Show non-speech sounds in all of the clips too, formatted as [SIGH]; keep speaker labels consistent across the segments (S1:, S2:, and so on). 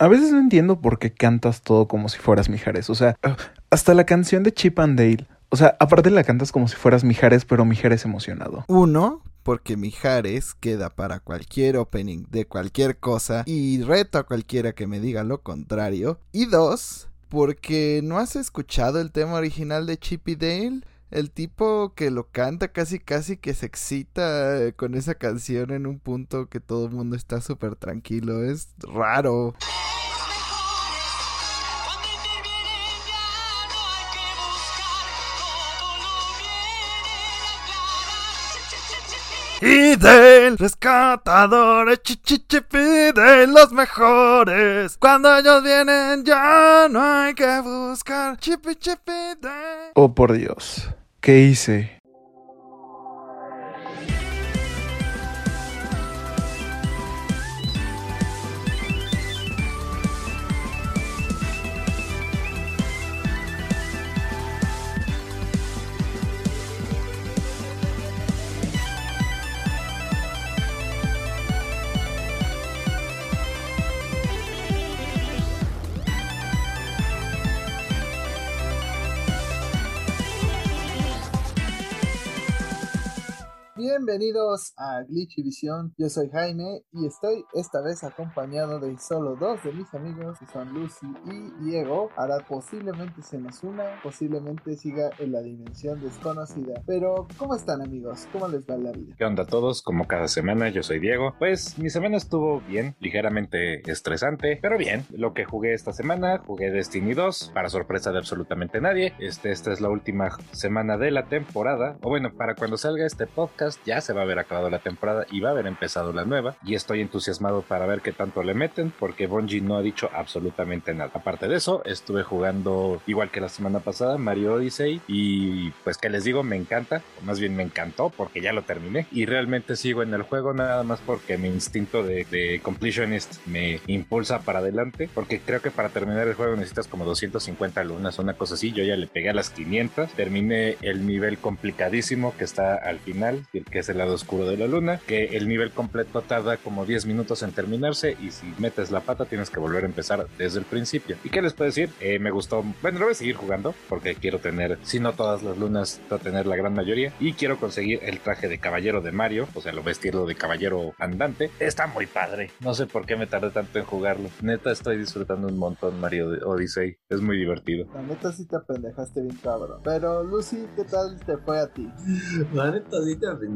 S1: A veces no entiendo por qué cantas todo como si fueras Mijares. O sea, hasta la canción de Chip and Dale. O sea, aparte la cantas como si fueras Mijares, pero Mijares emocionado.
S2: Uno, porque Mijares queda para cualquier opening de cualquier cosa y reto a cualquiera que me diga lo contrario. Y dos, porque no has escuchado el tema original de Chip y Dale. El tipo que lo canta casi casi que se excita eh, con esa canción en un punto que todo el mundo está súper tranquilo. Es raro. Fidel, rescatadores, chichichi Fidel, los mejores. Cuando ellos vienen ya no hay que buscar. Chipi Fidel.
S1: Oh por Dios, ¿qué hice?
S2: Bienvenidos a Glitch y. Yo soy Jaime y estoy esta vez acompañado de solo dos de mis amigos, que son Lucy y Diego. Ahora posiblemente se nos una, posiblemente siga en la dimensión desconocida. Pero, ¿cómo están amigos? ¿Cómo les va la vida?
S3: ¿Qué onda a todos? Como cada semana, yo soy Diego. Pues mi semana estuvo bien, ligeramente estresante, pero bien. Lo que jugué esta semana, jugué Destiny 2, para sorpresa de absolutamente nadie. Este, esta es la última semana de la temporada, o bueno, para cuando salga este podcast ya se va a haber acabado la temporada y va a haber empezado la nueva. Y estoy entusiasmado para ver qué tanto le meten, porque Bungie no ha dicho absolutamente nada. Aparte de eso, estuve jugando igual que la semana pasada, Mario Odyssey. Y pues que les digo, me encanta, o más bien me encantó, porque ya lo terminé. Y realmente sigo en el juego nada más porque mi instinto de, completionist me impulsa para adelante. Porque creo que para terminar el juego necesitas como 250 lunas, una cosa así. Yo ya le pegué a las 500. Terminé el nivel complicadísimo que está al final que es el lado oscuro de la luna, que el nivel completo tarda como 10 minutos en terminarse y si metes la pata tienes que volver a empezar desde el principio. ¿Y qué les puedo decir? Eh, me gustó, bueno, lo voy a seguir jugando porque quiero tener, si no todas las lunas, tener la gran mayoría y quiero conseguir el traje de caballero de Mario, o sea, lo vestirlo de caballero andante. Está muy padre. No sé por qué me tardé tanto en jugarlo. Neta, estoy disfrutando un montón Mario Odyssey. Es muy divertido.
S2: La neta sí te apendejaste bien cabrón. Pero Lucy, ¿qué tal te fue a ti?
S4: La neta sí te déjate,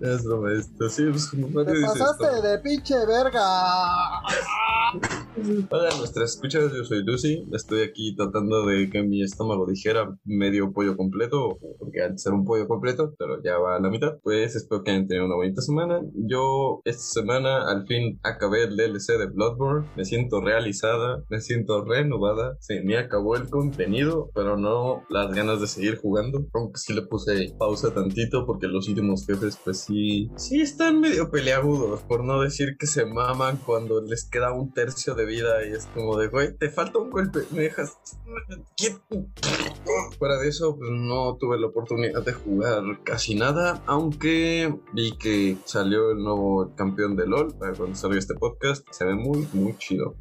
S4: Es broma esto. Sí, pues como
S2: Te pasaste de pinche verga.
S4: Hola, nuestras escuchas, yo soy Lucy. Estoy aquí tratando de que mi estómago dijera medio pollo completo, porque antes era un pollo completo, pero ya va a la mitad. Pues espero que hayan tenido una bonita semana. Yo esta semana al fin acabé el DLC de Bloodborne. Me siento realizada, me siento renovada. Se me acabó el contenido, pero no las ganas de seguir jugando. Aunque sí le puse pausa tantito porque los últimos jefes pues sí, sí están medio peleagudos, por no decir que se maman cuando les queda un tercio de vida y es como de, güey, te falta un golpe, me dejas... Fuera de eso, pues no tuve la oportunidad de jugar casi nada, aunque vi que salió el nuevo campeón de LOL para cuando salga este podcast, se ve muy, muy chido,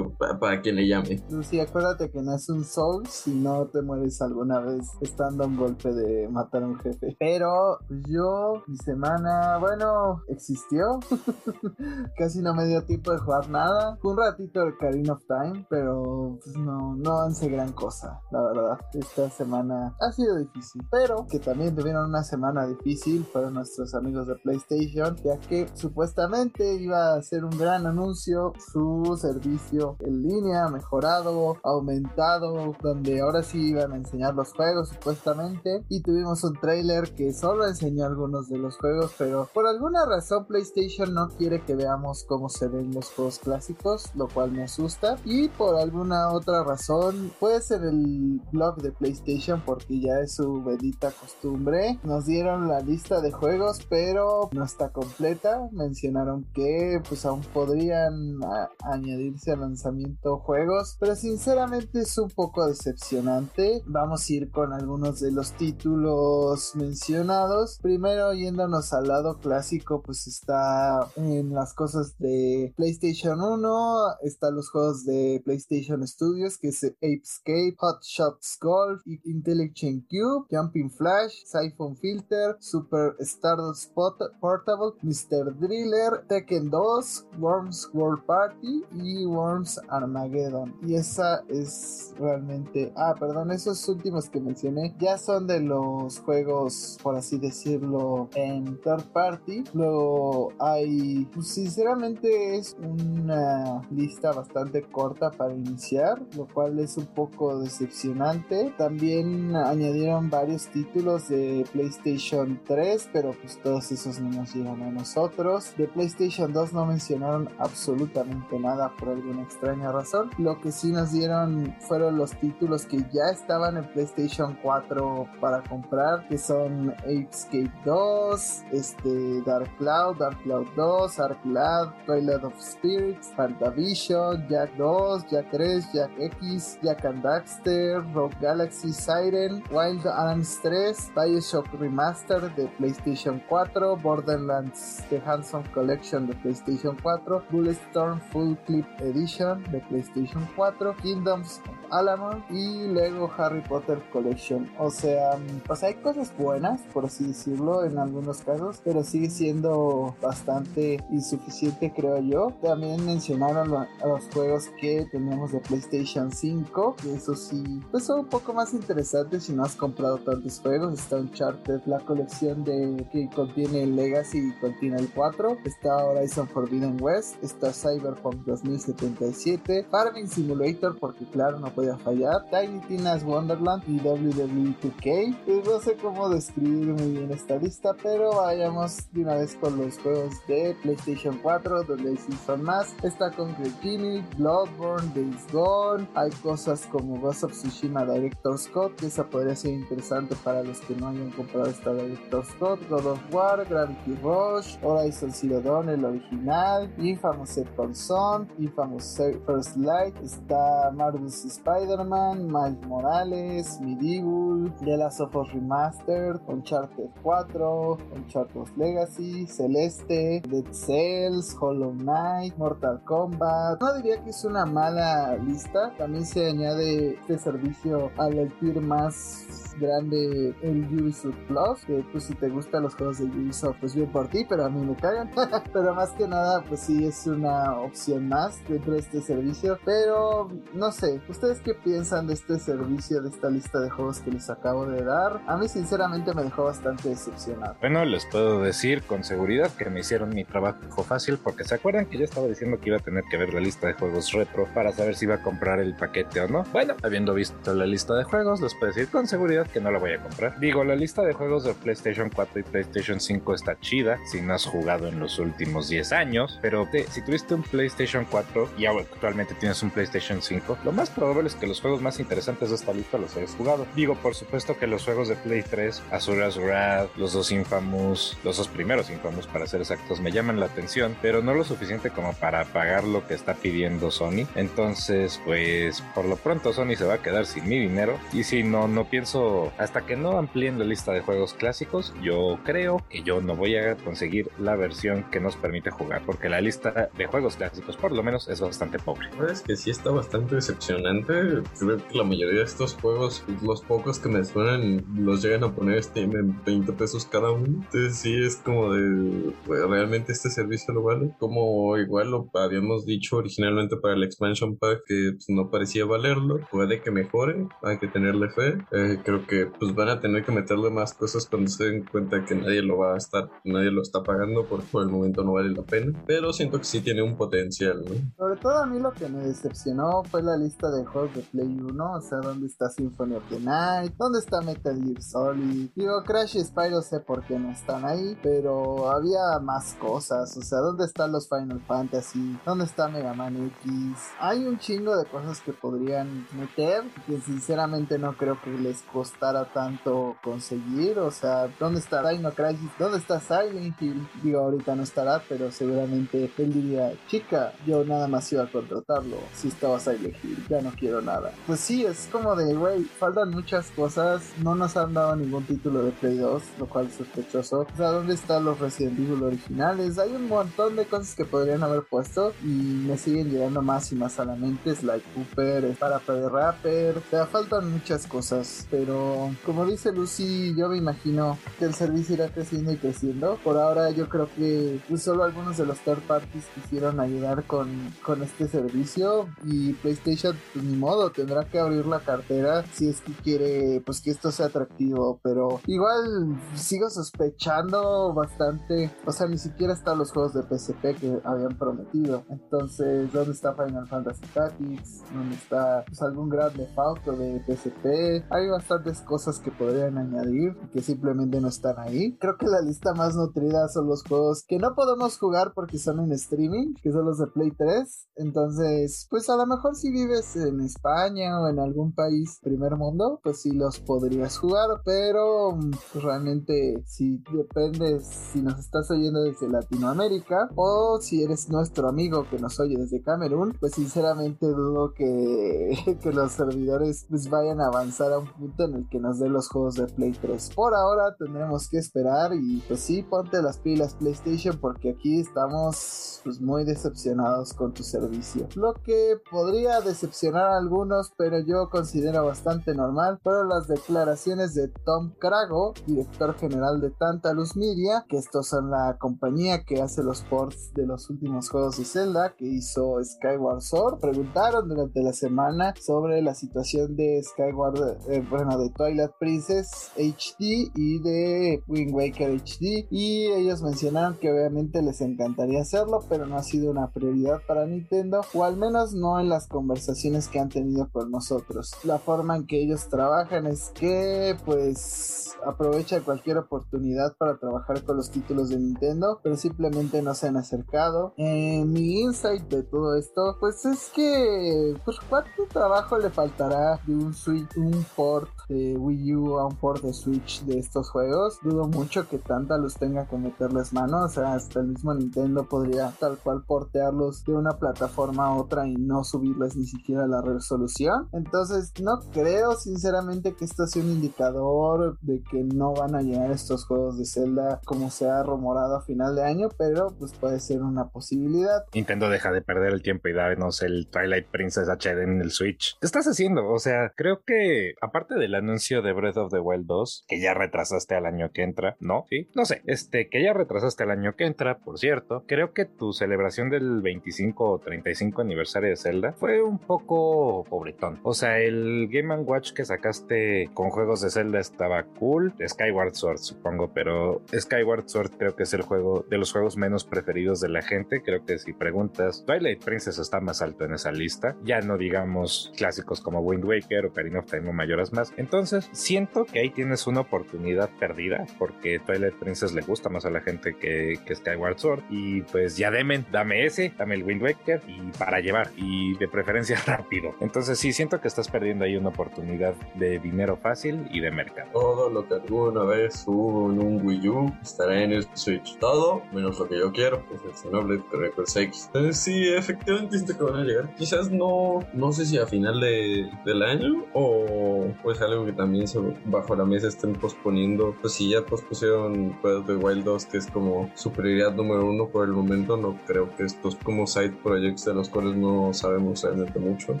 S4: para, quien le llame.
S2: Sí, acuérdate que no es un Soul si no te mueres alguna vez estando a un golpe de matar a un jefe. Pero pues yo, mi semana, bueno, existió. [LAUGHS] Casi no me dio tiempo de jugar nada. Un ratito de Karina of Time, pero pues no, no avancé gran cosa, la verdad. Esta semana ha sido difícil. Pero que también tuvieron una semana difícil fueron nuestros amigos de PlayStation, ya que supuestamente iba a ser un gran anuncio su servicio en línea, mejorado, aumentado, donde ahora sí iban a enseñar los juegos supuestamente. Y tuvimos un trailer que solo enseñó algunos de los juegos, pero por alguna razón PlayStation no quiere que veamos cómo se ven los juegos clásicos, lo cual me asusta. Y por alguna otra razón, puede ser el blog de PlayStation, porque ya es su bendita costumbre. Nos dieron la lista de juegos, pero no está completa. Mencionaron que pues aún podrían añadirse al lanzamiento juegos, pero sinceramente es un poco decepcionante. Vamos a ir con algunos de los títulos mencionados. Primero yéndonos al lado clásico, pues está en las cosas de PlayStation 1, están los juegos de PlayStation Studios, que es Apescape, Hot Shots Golf, Intelligent Cube, Jumping Flash, Siphon Filter, Super Stardust Portable, Mr. Driller, Tekken 2, Worms World Party y Worms Armageddon. Y esa es realmente... Ah, perdón, esos últimos que mencioné ya son de los juegos, por así decirlo, en third party. Luego hay... Pues sinceramente es una lista bastante corta para iniciar, lo cual es un poco decepcionante. También añadieron varios títulos de PlayStation 3, pero pues todos esos no nos llegan a nosotros. De PlayStation 2 no mencionaron absolutamente nada por alguna extraña razón. Lo que sí nos dieron fueron los títulos que ya estaban en PlayStation 4 para comprar, que son Apescape 2, este Dark Cloud, Dark Cloud 2, Ark Lab, Twilight of Spirits, Fantavision, Jack 2, Jack 3, Jack X, Jack and Daxter, Rogue Galaxy Siren, Wild Arms 3, Bioshock Remaster de PlayStation 4, Borderlands The Handsome Collection de PlayStation 4, Bulletstorm Full Clip Edition de PlayStation 4, Kingdoms of Alamon y Lego Harry Potter Collection. O sea, pues hay cosas buenas, por así decirlo, en algunos casos, pero sigue siendo bastante insuficiente, creo yo. También mencionaron los juegos que tenemos de PlayStation 5, que eso sí, pues son un poco más interesantes si no has comprado tantos juegos. Está Uncharted, la colección de que contiene Legacy y contiene el 4. Está Horizon Forbidden West, está Cyberpunk 2077, Farming Simulator, porque claro, no podía fallar, Tiny Tina's Wonderland y WWE 2K. Pues no sé cómo describir muy bien esta lista, pero vayamos de una vez con los juegos de PlayStation 4, donde sí son más. Está con Genie, Bloodborne, Days Gone. Hay cosas como Ghost of Tsushima Director's Scott, que esa podría ser interesante para los que no hayan comprado esta Director's Scott. God of War, Gravity Rush, Horizon Zero Dawn, el original, Infamous Second Son, Infamous First Light. Está Marvel's Spider-Man, Miles Morales, Medieval, The Last of Us Remastered, Uncharted 4, Uncharted Legacy, Celeste, Dead Cells, Hollow Knight, Mortal Kombat. No diría que es una mala lista, también se añade este servicio al tier más grande el Ubisoft Plus, que pues si te gustan los juegos de Ubisoft, pues bien por ti, pero a mí me cagan. [LAUGHS] pero más que nada, pues sí es una opción más dentro de este servicio. Pero no sé, ¿ustedes qué piensan de este servicio, de esta lista de juegos que les acabo de dar? A mí sinceramente me dejó bastante decepcionado.
S3: Bueno, les puedo decir con seguridad que me hicieron mi trabajo fácil porque se acuerdan que yo estaba diciendo que iba a tener que ver la lista de juegos retro para saber si iba a comprar el paquete o no. Bueno, habiendo visto la lista de juegos, les puedo decir con seguridad que no la voy a comprar. Digo, la lista de juegos de PlayStation 4 y PlayStation 5 está chida si no has jugado en los últimos 10 años, pero si tuviste un PlayStation 4 y actualmente tienes un PlayStation 5, lo más probable es que los juegos más interesantes de esta lista los hayas jugado. Digo, por supuesto que los juegos de Play 3, Azura's Wrath, los dos Infamous, los dos primeros Infamous para ser exactos, me llaman la atención, pero no lo suficiente como para pagar lo que está pidiendo Sony. Entonces, pues por lo pronto Sony se va a quedar sin mi dinero y si no, no pienso hasta que no amplíen la lista de juegos clásicos, yo creo que yo no voy a conseguir la versión que nos permite jugar, porque la lista de juegos clásicos por lo menos es bastante pobre.
S4: Es que sí está bastante decepcionante. Creo que la mayoría de estos juegos, los pocos que me suenan, los llegan a poner Steam en 20 pesos cada uno. Entonces sí es como de, realmente este servicio lo vale. Como igual lo habíamos dicho originalmente para el expansion pack que pues, no parecía valerlo. Puede que mejore, hay que tenerle fe. Eh, creo que pues van a tener que meterle más cosas cuando se den cuenta que nadie lo va a estar, nadie lo está pagando porque por el momento no vale la pena. Pero siento que sí tiene un potencial, ¿no?
S2: Sobre todo a mí lo que me decepcionó fue la lista de juegos de Play 1, o sea, ¿dónde está Symphony of the Night? ¿Dónde está Metal Gear Solid? Digo, Crash y Spyro sé por qué no están ahí, pero había más cosas, o sea, ¿dónde están los Final Fantasy? ¿Dónde está Mega Man X? Hay un chingo de cosas que podrían meter, que sinceramente no creo que les costara tanto conseguir, o sea, ¿dónde está Dino Crisis? ¿Dónde está Silent Hill? Digo, ahorita no estará, pero seguramente él diría, chica, yo nada más iba a contratarlo si estabas a elegir, ya no quiero nada. Pues sí, es como de, güey, faltan muchas cosas, no nos han dado ningún título de Play 2, lo cual es sospechoso. O sea, ¿dónde están los Resident Evil originales? Hay un montón de cosas que podrían haber puesto y me siguen llegando más y más a la mente. Es like Cooper, para de Rapper, o sea, faltan muchas cosas, pero como dice Lucy, yo me imagino que el servicio irá creciendo y creciendo. Por ahora yo creo que pues, solo algunos de los third parties quisieron ayudar con, con este servicio y PlayStation pues ni modo tendrá que abrir la cartera si es que quiere pues que esto sea atractivo. Pero igual sigo sospechando bastante o sea ni siquiera están los juegos de PSP que habían prometido. Entonces dónde está Final Fantasy Tactics dónde está pues, algún Grand Theft de PSP hay bastantes cosas que podrían añadir que simplemente no están ahí creo que la lista más nutrida son los juegos que no podemos jugar porque son en streaming que son los de Play 3. Entonces, pues a lo mejor si vives en España o en algún país primer mundo, pues sí los podrías jugar, pero pues, realmente si dependes si nos estás oyendo desde Latinoamérica o si eres nuestro amigo que nos oye desde Camerún, pues sinceramente dudo que, [LAUGHS] que los servidores pues vayan a avanzar a un punto en el que nos den los juegos de Play 3. Por ahora tendremos que esperar y pues sí, ponte las pilas PlayStation porque aquí estamos pues muy decepcionados con tu servicio. Lo que podría decepcionar a algunos, pero yo considero bastante normal, fueron las declaraciones de Tom Crago, director general de Tantalus Media, que estos son la compañía que hace los ports de los últimos juegos de Zelda, que hizo Skyward Sword. Preguntaron durante la semana sobre la situación de Skyward, eh, bueno, de Twilight Princess HD y de Wind Waker HD, y ellos mencionaron que obviamente les encantaría hacerlo, pero no ha sido una prioridad para Nintendo, o al menos no en las conversaciones que han tenido con nosotros. La forma en que ellos trabajan es que pues aprovecha cualquier oportunidad para trabajar con los títulos de Nintendo, pero simplemente no se han acercado. Eh, mi insight de todo esto, pues es que pues cuánto trabajo le faltará de un Switch, un port de Wii U a un port de Switch de estos juegos. Dudo mucho que tanta los tenga que meterles mano, o sea, hasta el mismo Nintendo podría tal cual portearlos de una plataforma a otra y no subirles ni siquiera la resolución. Entonces no creo sinceramente que esto sea un indicador de que no van a llegar estos juegos de Zelda como se ha rumorado a final de año, pero pues puede ser una posibilidad.
S3: Nintendo deja de perder el tiempo y darnos el Twilight Princess HD en el Switch. ¿Qué estás haciendo? O sea, creo que aparte del anuncio de Breath of the Wild 2, que ya retrasaste al año que entra, ¿no? Sí, no sé, este, que ya retrasaste al año que entra, por cierto, creo que tu celebración del 25 o 35 aniversario de Zelda fue un poco pobretón. O sea, el Game Watch que sacaste con juegos de Zelda estaba cool. Skyward Sword, supongo, pero Skyward Sword creo que es el juego de los juegos menos preferidos de la gente. Creo que si preguntas, Twilight Princess está más alto en esa lista. Ya no digamos clásicos como Wind Waker o Karina of Time o mayoras más. Entonces, siento que ahí tienes una oportunidad perdida porque Twilight Princess le gusta más a la gente que, que Skyward Sword. Y pues ya demen, dame ese, dame el Wind Waker y para llevar y de preferencia [LAUGHS] rápido. Entonces sí, siento que estás perdiendo ahí una oportunidad de dinero fácil y de mercado.
S4: Todo lo que alguna vez hubo en un Wii U estará en el Switch. Todo, menos lo que yo quiero, que es el Xenoblade Chronicles X. Entonces sí, efectivamente siento que van a llegar. Quizás no, no sé si a final de, del año o pues algo que también se, bajo la mesa estén posponiendo. Pues si ya pospusieron Breath of Wild 2, que es como su prioridad número uno por el momento, no creo que estos como side projects de los cuales no sabemos realmente mucho,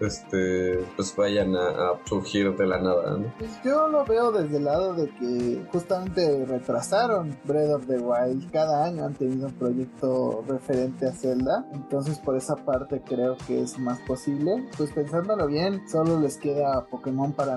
S4: este, pues vayan a, surgir de la nada. ¿no?
S2: Pues yo lo veo desde el lado de que justamente retrasaron Breath of the Wild. Cada año han tenido un proyecto referente a Zelda, entonces por esa parte creo que es más posible. Pues pensándolo bien, solo les queda Pokémon para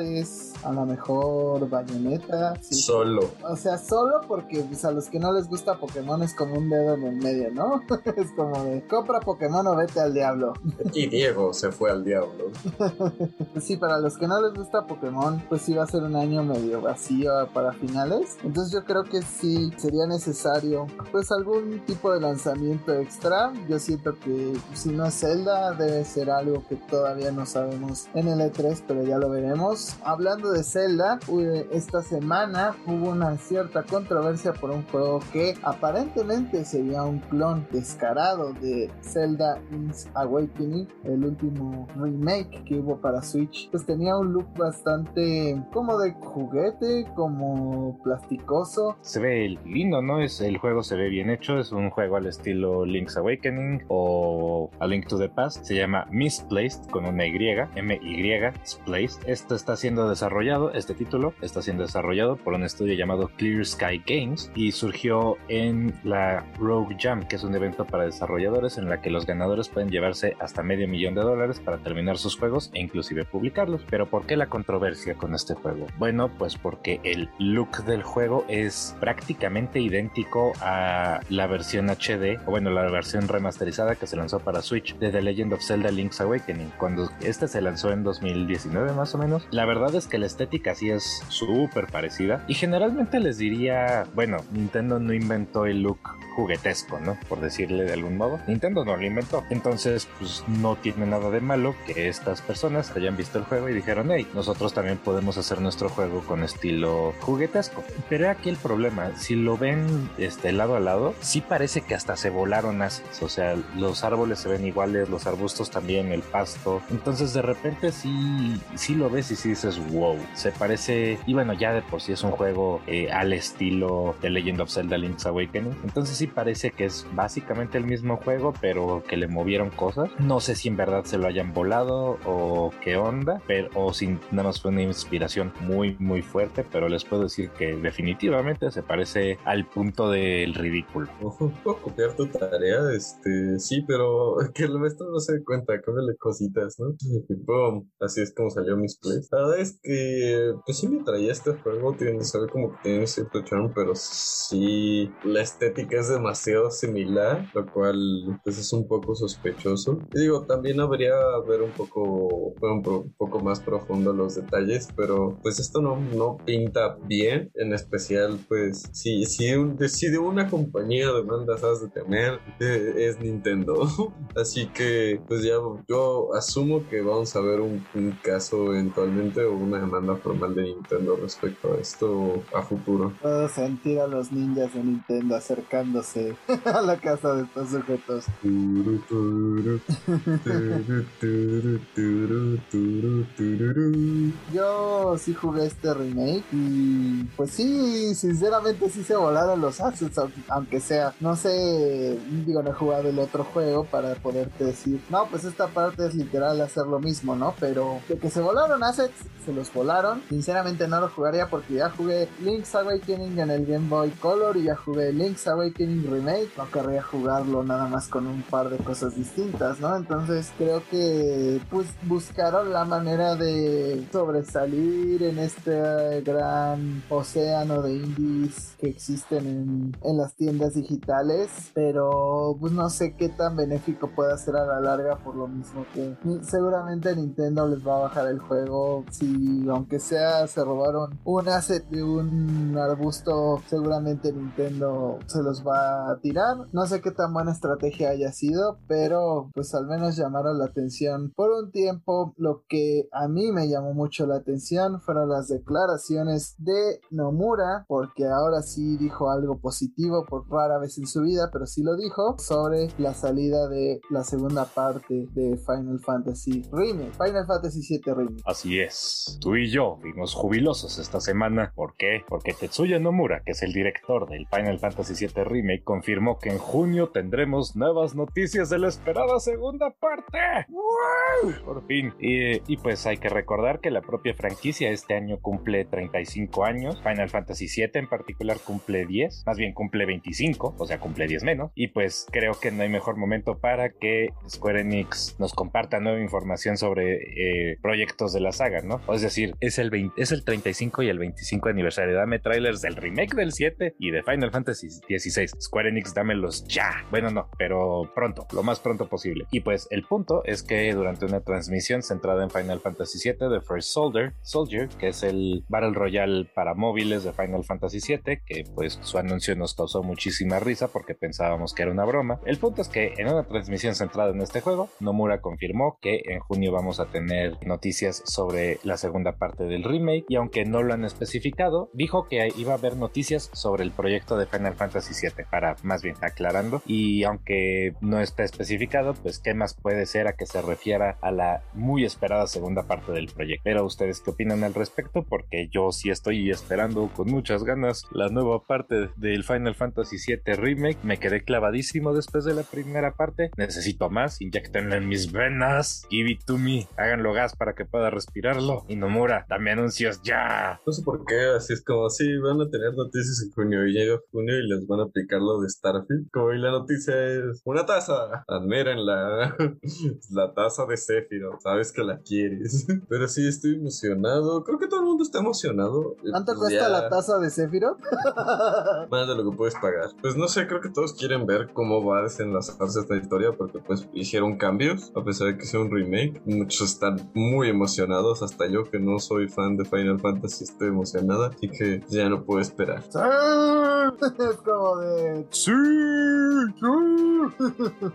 S2: Navidades, a lo mejor Bayonetta.
S4: Solo.
S2: O sea, solo porque pues, a los que no les gusta Pokémon es como un dedo en el medio, ¿no? [LAUGHS] es como de compra Pokémon o vete al diablo. [LAUGHS]
S4: Y Diego se fue al diablo. [LAUGHS]
S2: Sí, para los que no les gusta Pokémon, pues sí va a ser un año medio vacío para finales. Entonces yo creo que sí sería necesario pues algún tipo de lanzamiento extra. Yo siento que si no es Zelda debe ser algo que todavía no sabemos en el E3, pero ya lo veremos. Hablando de Zelda, esta semana hubo una cierta controversia por un juego que aparentemente sería un clon descarado de Zelda Link's Awakening, el último remake que hubo para Switch. Pues tenía un look bastante como de juguete, como plasticoso.
S3: Se ve lindo, ¿no? Es, el juego se ve bien hecho, es un juego al estilo Link's Awakening o A Link to the Past. Se llama Misplaced con una Y, M-Y, Misplaced. Esto está siendo desarrollado, este título está siendo desarrollado por un estudio llamado Clear Sky Games y surgió en la Rogue Jam, que es un evento para desarrolladores en la que los ganadores pueden llevarse hasta medio millón de dólares para terminar sus juegos e inclusive publicarlos. Pero ¿por qué la controversia con este juego? Bueno, pues porque el look del juego es prácticamente idéntico a la versión HD, o bueno, la versión remasterizada que se lanzó para Switch de The Legend of Zelda Link's Awakening, cuando este se lanzó en 2019 más o menos. La verdad es que la estética sí es súper parecida y generalmente les diría, bueno, Nintendo no inventó el look juguetesco, ¿no? Por decirle de algún modo. Nintendo no lo inventó. Entonces, pues no tiene nada de malo que estas personas hayan visto el juego y dijeron, hey, nosotros también podemos hacer nuestro juego con estilo juguetesco. Pero aquí el problema, si lo ven este, lado a lado, sí parece que hasta se volaron así. O sea, los árboles se ven iguales, los arbustos también, el pasto. Entonces de repente sí, sí lo ves y sí dices, wow, se parece, y bueno, ya de por sí es un juego eh, al estilo de Legend of Zelda Link's Awakening. Entonces sí parece que es básicamente el mismo juego, pero que le movieron cosas. No sé si en verdad se lo hayan volado o qué onda, pero o si nada más fue una inspiración muy, muy fuerte, pero les puedo decir que definitivamente se parece al punto del ridículo.
S4: Puedo copiar tu tarea, este, sí, pero [LAUGHS] que el maestro no se dé cuenta, cómele cositas, ¿no? Y así es como salió mis plays. Verdad es que, pues sí me traía este juego, tiene, sabe como que tiene cierto charm, pero sí, la estética es demasiado similar, lo cual pues es un poco sospechoso. Y digo, también habría ver un poco, un, poco más profundo los detalles, pero pues esto no, no pinta bien, en especial pues si, si, un, si de una compañía de bandas has de temer, eh, es Nintendo. [LAUGHS] Así que pues ya yo asumo que vamos a ver un, un caso eventualmente o una demanda formal de Nintendo respecto a esto a futuro.
S2: Puedo sentir a los ninjas de Nintendo acercándose [LAUGHS] a la casa de estos sujetos. Yo sí jugué este remake y pues sí, sinceramente sí se volaron los assets, aunque sea, no sé, digo, no he jugado el otro juego para poderte decir, no, pues esta parte es literal hacer lo mismo, ¿no? Pero de que se volaron assets, se los volaron. Sinceramente no lo jugaría porque ya jugué Link's Awakening en el Game Boy Color y ya jugué Link's Awakening remake, no querría jugarlo nada más con un par de cosas distintas, ¿no? Entonces creo que pues buscaron la manera de sobresalir en este gran océano de indies que existen en, en las tiendas digitales, pero pues no sé qué tan benéfico puede ser a la larga por lo mismo que seguramente Nintendo les va a bajar el juego si aunque sea se robaron un asset de un arbusto seguramente Nintendo se los va a tirar. No sé qué tan buena estrategia haya sido, pero pues al menos llamaron la atención por un tiempo. Lo que a mí me llamó mucho la atención fueron las declaraciones de Nomura, porque ahora sí dijo algo positivo por rara vez en su vida, pero sí lo dijo sobre la salida de la segunda parte de Final Fantasy Remake, Final Fantasy VII Remake.
S3: Así es, tú y yo vimos jubilosos esta semana. ¿Por qué? Porque Tetsuya Nomura, que es el director del Final Fantasy VII Remake, confirmó que en junio tendremos nuevas noticias de la esperada segunda parte. Por fin. Y, pues hay que recordar que la propia franquicia este año cumple 35 años. Final Fantasy VII en particular cumple 10. Más bien cumple 25, o sea, cumple 10 menos. Y pues creo que no hay mejor momento para que Square Enix nos comparta nueva información sobre eh, proyectos de la saga, ¿no? Es decir, es el, 20, es el 35 y el 25 aniversario. Dame trailers del remake del 7 y de Final Fantasy XVI. Square Enix, dámelos ya. Bueno, no, pero pronto, lo más pronto posible. Y pues el punto es que durante una transmisión centrada en Final Fantasy VII de First Soldier, Soldier, que es el Battle Royale para móviles de Final Fantasy VII, que pues su anuncio nos causó muchísima risa porque pensábamos que era una broma. El punto es que en una transmisión centrada en este juego, Nomura confirmó que en junio vamos a tener noticias sobre la segunda parte del remake y aunque no lo han especificado, dijo que iba a haber noticias sobre el proyecto de Final Fantasy VII, para más bien aclarando, y aunque no está especificado, pues qué más puede ser a que se refiera a la muy esperada segunda parte del proyecto. Pero ustedes qué opinan al respecto, porque yo sí estoy esperando con muchas ganas la nueva parte del Final Fantasy VII Remake, me quedé clavadísimo después de la primera parte, necesito más, inyectenlo en mis venas, give it to me, háganlo gas para que pueda respirarlo, y Nomura, dame anuncios ya.
S4: No sé por qué, así es como, sí, van a tener noticias en junio y llega junio y les van a aplicar lo de Starfield. Como y la noticia es una taza, admírenla, [LAUGHS] la taza de Sephiroth, sabes que la quieres. [LAUGHS] Pero sí, estoy emocionado, creo que todo el mundo está emocionado.
S2: ¿Cuánto
S4: Pues
S2: cuesta
S4: ya-
S2: la taza de Sephiroth? [LAUGHS]
S4: Más de lo que puedes pagar. Pues no sé, creo que todos quieren ver cómo va a desenlazarse esta historia porque pues hicieron cambios, a pesar de que sea un remake. Muchos están muy emocionados, hasta yo que no soy fan de Final Fantasy estoy emocionada, así que ya no puedo esperar. [LAUGHS]
S2: Es como de...
S3: Sí.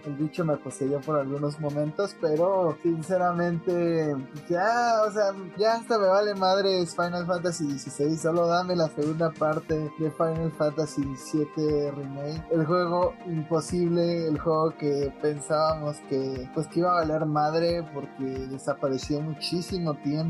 S2: El [LAUGHS] bicho me poseyó por algunos momentos, pero sinceramente, ya, o sea, ya hasta me vale madres Final Fantasy XVI. Solo dame la segunda parte de Final Fantasy VII Remake. El juego imposible, el juego que pensábamos que, pues, que iba a valer madre porque desapareció muchísimo tiempo.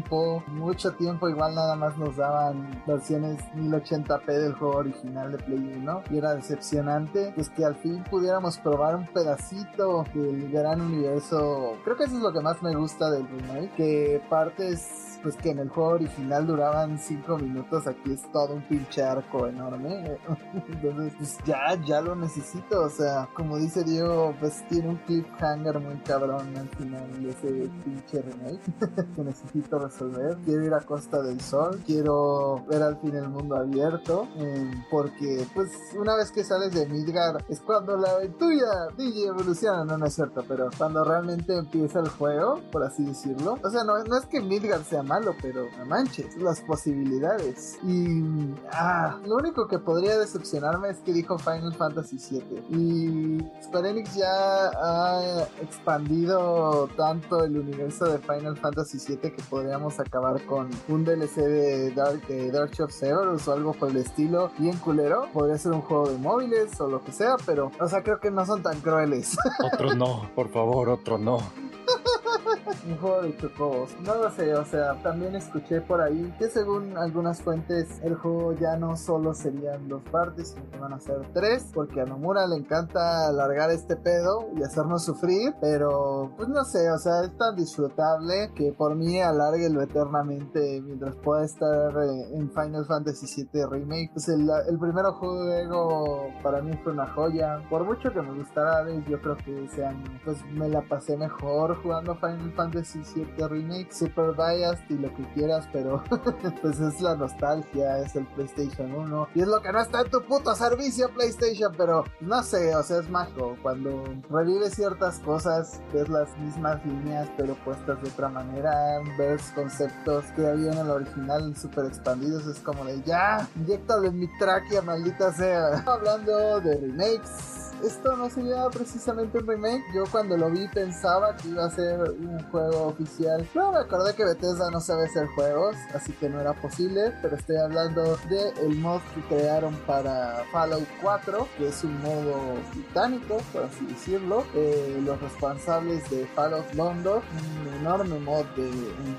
S2: Mucho tiempo, igual nada más nos daban versiones 1080p del juego original de Play 1 y era decepcionante. Pues que al fin pudiéramos probar un pedacito del gran universo. Creo que eso es lo que más me gusta del remake, que partes pues que en el juego original duraban 5 minutos, aquí es todo un pinche arco enorme. [LAUGHS] Entonces, pues ya, ya lo necesito. O sea, como dice Diego, pues tiene un cliffhanger muy cabrón al final de ese pinche remake [LAUGHS] que necesito resolver. Quiero ir a Costa del Sol, quiero ver al fin el mundo abierto, eh, porque pues una vez que sales de Midgar es cuando la aventura DJ evoluciona, no, no es cierto, pero cuando realmente empieza el juego, por así decirlo. O sea, no, no es que Midgar sea malo, pero no manches, las posibilidades. Y ah, lo único que podría decepcionarme es que dijo Final Fantasy VII. Y Square Enix ya ha expandido tanto el universo de Final Fantasy VII que podríamos acabar con un DLC de Dark, de Dark of Cerberus o algo por el estilo, bien culero. Podría ser un juego de móviles o lo que sea, pero, o sea, creo que no son tan crueles.
S3: Otro no, por favor, otro no. [LAUGHS] [LAUGHS]
S2: un juego de chocobos. No lo sé, o sea, también escuché por ahí que según algunas fuentes el juego ya no solo serían dos partes, sino que van a ser tres, porque a Nomura le encanta alargar este pedo y hacernos sufrir, pero pues no sé, o sea, es tan disfrutable que por mí alárguelo eternamente mientras pueda estar eh, en Final Fantasy VII Remake. Pues el, el primer juego para mí fue una joya, por mucho que me gustara, yo creo que ese año pues me la pasé mejor jugando Final Fantasy VII Remake, Super Biased y lo que quieras, pero [LAUGHS] pues es la nostalgia, es el PlayStation 1 y es lo que no está en tu puto servicio PlayStation, pero no sé, o sea, es mágico cuando revives ciertas cosas, ves las mismas líneas pero puestas de otra manera, ves conceptos que había en el original super expandidos, es como de ya, inyectale mi tráquea, maldita sea. Hablando de remakes esto no sería precisamente un remake. Yo cuando lo vi pensaba que iba a ser un juego oficial. Luego me acordé que Bethesda no sabe hacer juegos, así que no era posible. Pero estoy hablando de el mod que crearon para Fallout 4, que es un modo británico, por así decirlo. Eh, los responsables de Fallout London, un enorme mod de,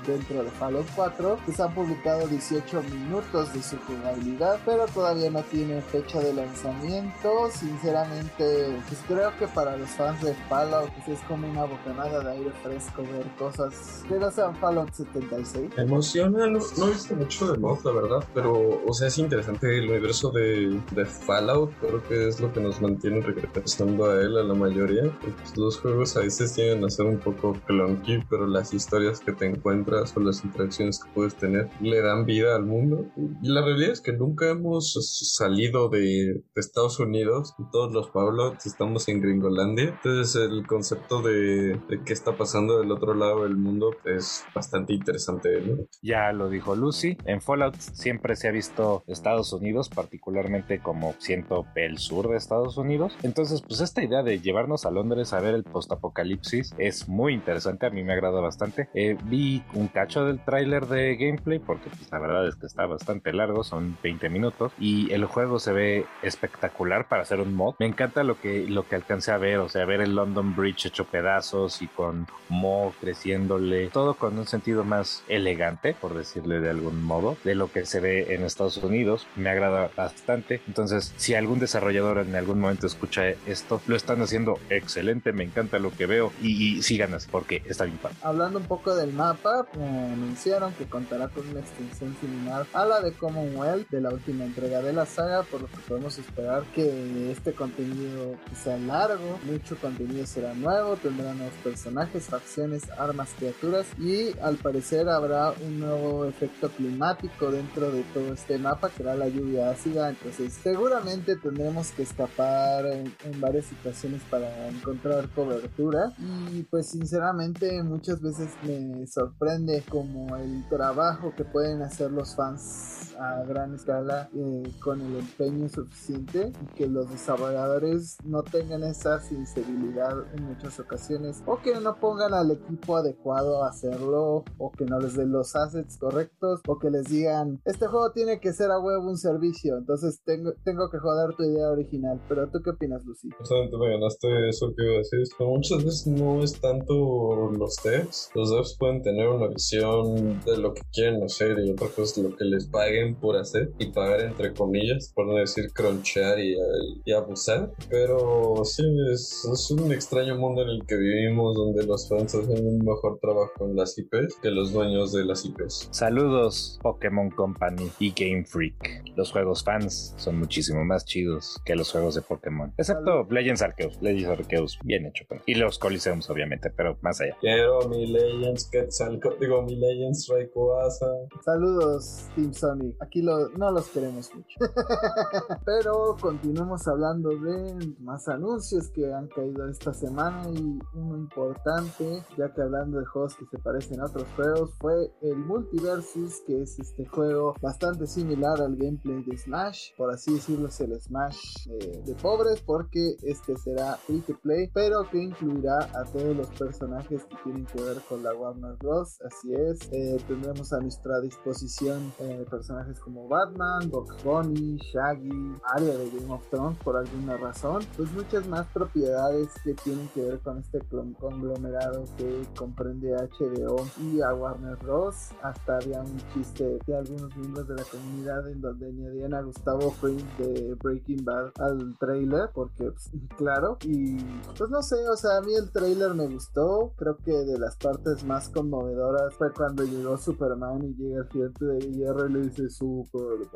S2: dentro de Fallout 4, que se han publicado 18 minutos de su jugabilidad, pero todavía no tiene fecha de lanzamiento. Sinceramente, pues creo que para los fans de Fallout pues es como una bocanada de aire fresco ver cosas que no sean Fallout 76.
S4: Me emociona, no, no he visto mucho de mod, la verdad, pero, o sea, es interesante el universo de, de Fallout, creo que es lo que nos mantiene regresando a él a la mayoría. pues, los juegos a veces tienden a ser un poco clunky, pero las historias que te encuentras o las interacciones que puedes tener le dan vida al mundo. Y la realidad es que nunca hemos salido de, de Estados Unidos, todos los pueblos Estamos en Gringolandia. Entonces el concepto de, de qué está pasando del otro lado del mundo es bastante interesante. ¿no?
S3: Ya lo dijo Lucy, en Fallout siempre se ha visto Estados Unidos, particularmente como siento el sur de Estados Unidos. Entonces, pues esta idea de llevarnos a Londres a ver el postapocalipsis es muy interesante, a mí me agrada bastante. Eh, vi un cacho del tráiler de gameplay porque pues, la verdad es que está bastante largo, son 20 minutos y el juego se ve espectacular para hacer un mod. Me encanta lo que, lo que alcancé a ver, o sea, ver el London Bridge hecho pedazos y con Mo creciéndole, todo con un sentido más elegante, por decirle de algún modo, de lo que se ve en Estados Unidos. Me agrada bastante. Entonces, si algún desarrollador en algún momento escucha esto, lo están haciendo excelente, me encanta lo que veo y, y así porque está bien padre.
S2: Hablando un poco del mapa, eh, anunciaron que contará con una extensión similar a la de Commonwealth de la última entrega de la saga, por lo que podemos esperar que este contenido sea largo, mucho contenido será nuevo, tendrá nuevos personajes, facciones, armas, criaturas y al parecer habrá un nuevo efecto climático dentro de todo este mapa que era la lluvia ácida, entonces seguramente tendremos que escapar en, en varias situaciones para encontrar cobertura. Y pues sinceramente muchas veces me sorprende como el trabajo que pueden hacer los fans a gran escala eh, con el empeño suficiente y que los desarrolladores no tengan esa sensibilidad en muchas ocasiones o que no pongan al equipo adecuado a hacerlo o que no les den los assets correctos o que les digan este juego tiene que ser a huevo un servicio entonces tengo, tengo que joder tu idea original pero tú qué opinas Lucy
S4: Justamente me ganaste eso que iba a decir. Pero muchas veces no es tanto los devs. Los devs pueden tener una visión de lo que quieren hacer y otra cosa lo que les paguen por hacer y pagar entre comillas, por no decir cronchear y, y abusar. Sí, es, es un extraño mundo en el que vivimos donde los fans hacen un mejor trabajo en las IPs que los dueños de las IPs.
S3: Saludos Pokémon Company y Game Freak. Los juegos fans son muchísimo más chidos que los juegos de Pokémon. Excepto Legends Arceus. Legends Arceus, bien hecho. pues. Y los Coliseums, obviamente, pero más allá.
S4: Quiero mi Legends Quetzalco, digo mi Legends Rayquaza.
S2: Saludos, Team Sonic. Aquí lo, no los queremos mucho. [LAUGHS] Pero continuemos hablando de más anuncios que han caído esta semana y uno importante, ya que hablando de juegos que se parecen a otros juegos, fue el Multiversus, que es este juego bastante similar al gameplay de Smash. Por así decirlo, es el Smash eh, de pobres, porque este será free to play, pero que incluirá a todos los personajes que tienen que ver con la Warner Bros. Así es, eh, tendremos a nuestra disposición eh, personajes como Batman, Box Bunny, Shaggy, Arya de Game of Thrones por alguna razón, pues muchas más propiedades que tienen que ver con este conglomerado que comprende a HBO y a Warner Bros. Hasta había un chiste de algunos miembros de la comunidad en donde añadían a Gustavo Fring de Breaking Bad al trailer, porque pues, [LAUGHS] claro, y pues no sé, o sea, a mí el trailer me gustó, creo que de las partes más conmovedoras fue cuando llegó Superman y llega el gigante de hierro le dice Superman.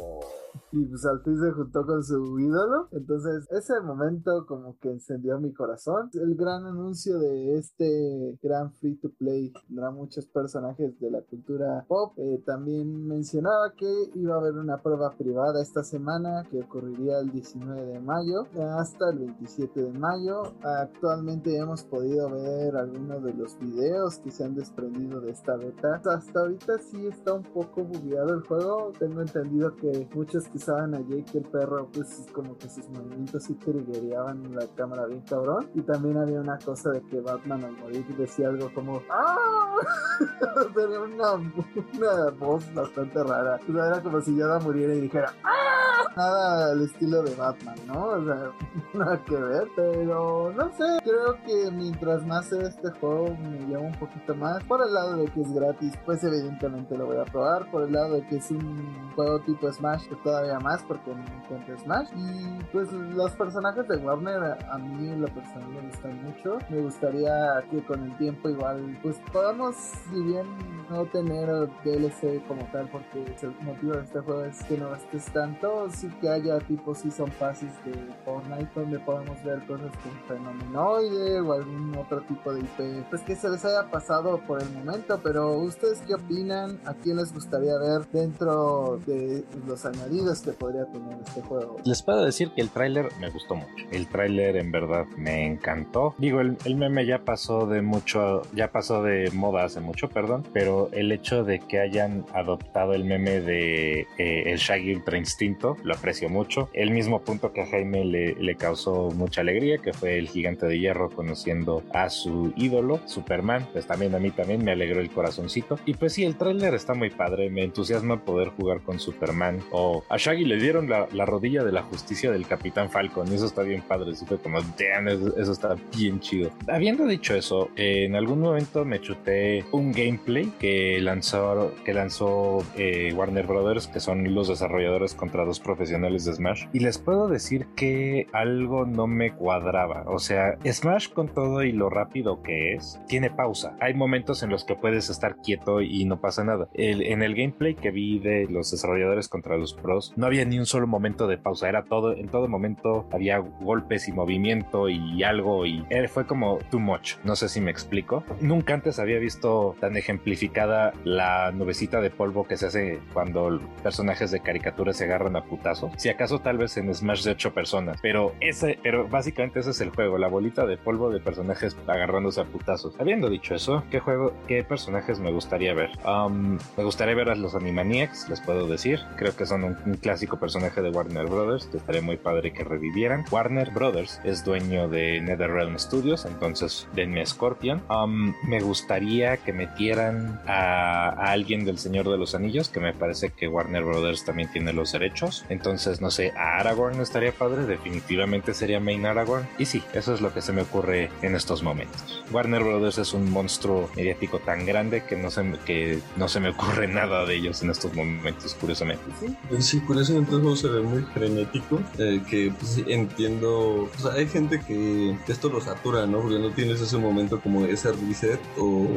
S2: [LAUGHS] Y pues al fin se juntó con su ídolo. Entonces, ese momento como que encendió mi corazón. El gran anuncio de este gran free to play tendrá muchos personajes de la cultura pop. Eh, también mencionaba que iba a haber una prueba privada esta semana que ocurriría el 19 de mayo hasta el 27 de mayo. Actualmente hemos podido ver algunos de los videos que se han desprendido de esta beta. Hasta ahorita sí está un poco bugueado el juego. Tengo entendido que muchos que usaban a Jake el perro, pues como que sus movimientos sí triggereaban la cámara bien cabrón. Y también había una cosa de que Batman al morir decía algo como ¡Ah! [LAUGHS] Una, una voz bastante rara. O sea, era como si Yoda muriera y dijera ¡Ah! Nada al estilo de Batman, ¿no? O sea, [LAUGHS] nada que ver. Pero no sé, creo que mientras más este juego me llama un poquito más. Por el lado de que es gratis, pues evidentemente lo voy a probar. Por el lado de que es un juego tipo Smash, pues todavía más porque me encanta Smash. Y pues los personajes de Warner a, mí en lo personal me gustan mucho. Me gustaría que con el tiempo igual pues podamos, si bien no tener DLC como tal, porque el motivo de este juego es que no gastes tanto, fácil que haya tipo Season Passes de Fortnite donde podemos ver cosas como Fenomenoide o algún otro tipo de IP. Pues que se les haya pasado por el momento, pero ¿ustedes qué opinan? ¿A quién les gustaría ver dentro de los añadidos que podría tener este juego?
S3: Les puedo decir que el tráiler me gustó mucho. El tráiler en verdad me encantó. Digo, el, el meme ya pasó de mucho, ya pasó de moda hace mucho, perdón, pero el hecho de que hayan adoptado el meme de eh, el Shaggy Ultra Instinto, lo aprecio mucho. El mismo punto que a Jaime le, le causó mucha alegría, que fue el gigante de hierro conociendo a su ídolo, Superman, pues también a mí también me alegró el corazoncito. Y pues sí, el tráiler está muy padre, me entusiasma poder jugar con Superman. O a Shaggy le dieron la, la rodilla de la justicia del Capitán Falcon, y eso está bien padre, eso fue como, damn, eso, eso está bien chido. Habiendo dicho eso, eh, en algún momento me chuté un gameplay que lanzó, que lanzó eh, Warner Brothers, que son los desarrolladores contra dos profesionales de Smash. Y les puedo decir que algo no me cuadraba. O sea, Smash con todo y lo rápido que es, tiene pausa. Hay momentos en los que puedes estar quieto y no pasa nada. En el gameplay que vi de los desarrolladores contra los pros, no había ni un solo momento de pausa. Era todo, en todo momento había golpes y movimiento y algo y fue como too much. No sé si me explico. Nunca antes había visto tan ejemplificada la nubecita de polvo que se hace cuando personajes de caricatura se agarran a putazo. Si acaso tal vez en Smash de 8 personas, pero ese, pero básicamente ese es el juego, la bolita de polvo de personajes agarrándose a putazos. Habiendo dicho eso, ¿qué juego, qué personajes me gustaría ver? Um, me gustaría ver a los Animaniacs, les puedo decir. Creo que son un, un clásico personaje de Warner Brothers, que estaría muy padre que revivieran. Warner Brothers es dueño de NetherRealm Studios, entonces denme Scorpion. Um, me gustaría que metieran a, a alguien del Señor de los Anillos, que me parece que Warner Brothers también tiene los derechos. Entonces, no sé, a Aragorn estaría padre, definitivamente sería main Aragorn. Y sí, eso es lo que se me ocurre en estos momentos. Warner Brothers es un monstruo mediático tan grande que no se que no se me ocurre [LAUGHS] nada de ellos en estos momentos, curiosamente.
S2: ¿Sí?
S4: Sí, curiosamente el juego se ve muy frenético, eh, que pues, entiendo, o sea, hay gente que esto lo satura, ¿no? Porque no tienes ese momento como ese reset o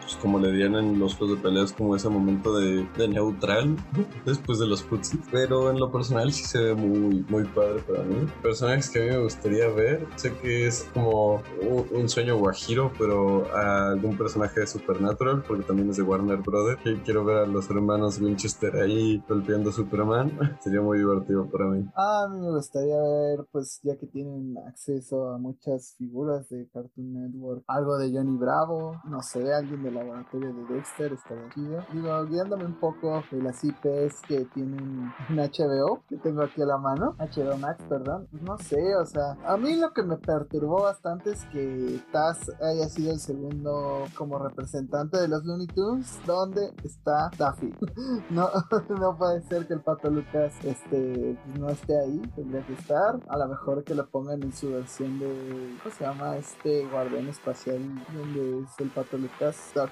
S4: pues como le dirían en los juegos de peleas como ese momento de, de neutral después de los cutscenes. Pero en lo personal sí se ve muy, muy padre para mí. Personajes que a mí me gustaría ver, sé que es como un, sueño guajiro, pero a algún personaje de Supernatural, porque también es de Warner Brothers. Y quiero ver a los hermanos Winchester ahí golpeando a [LAUGHS] Sería muy divertido para mí.
S2: Ah, a mí me gustaría ver, pues ya que tienen acceso a muchas figuras de Cartoon Network, algo de Johnny Bravo, no sé, alguien del laboratorio de Dexter, estaría chido. Digo, guiándome un poco de las IPs que tienen en HBO, que tengo aquí a la mano, HBO Max, perdón, no sé, o sea, a mí lo que me perturbó bastante es que Taz haya sido el segundo como representante de los Looney Tunes, donde está Daffy. [LAUGHS] no, [LAUGHS] no puede ser que el pato Lucas este, pues, no esté ahí, tendría que estar. A lo mejor que lo pongan en su versión de. ¿Cómo se llama? Este guardián espacial, donde es el pato Lucas. Doc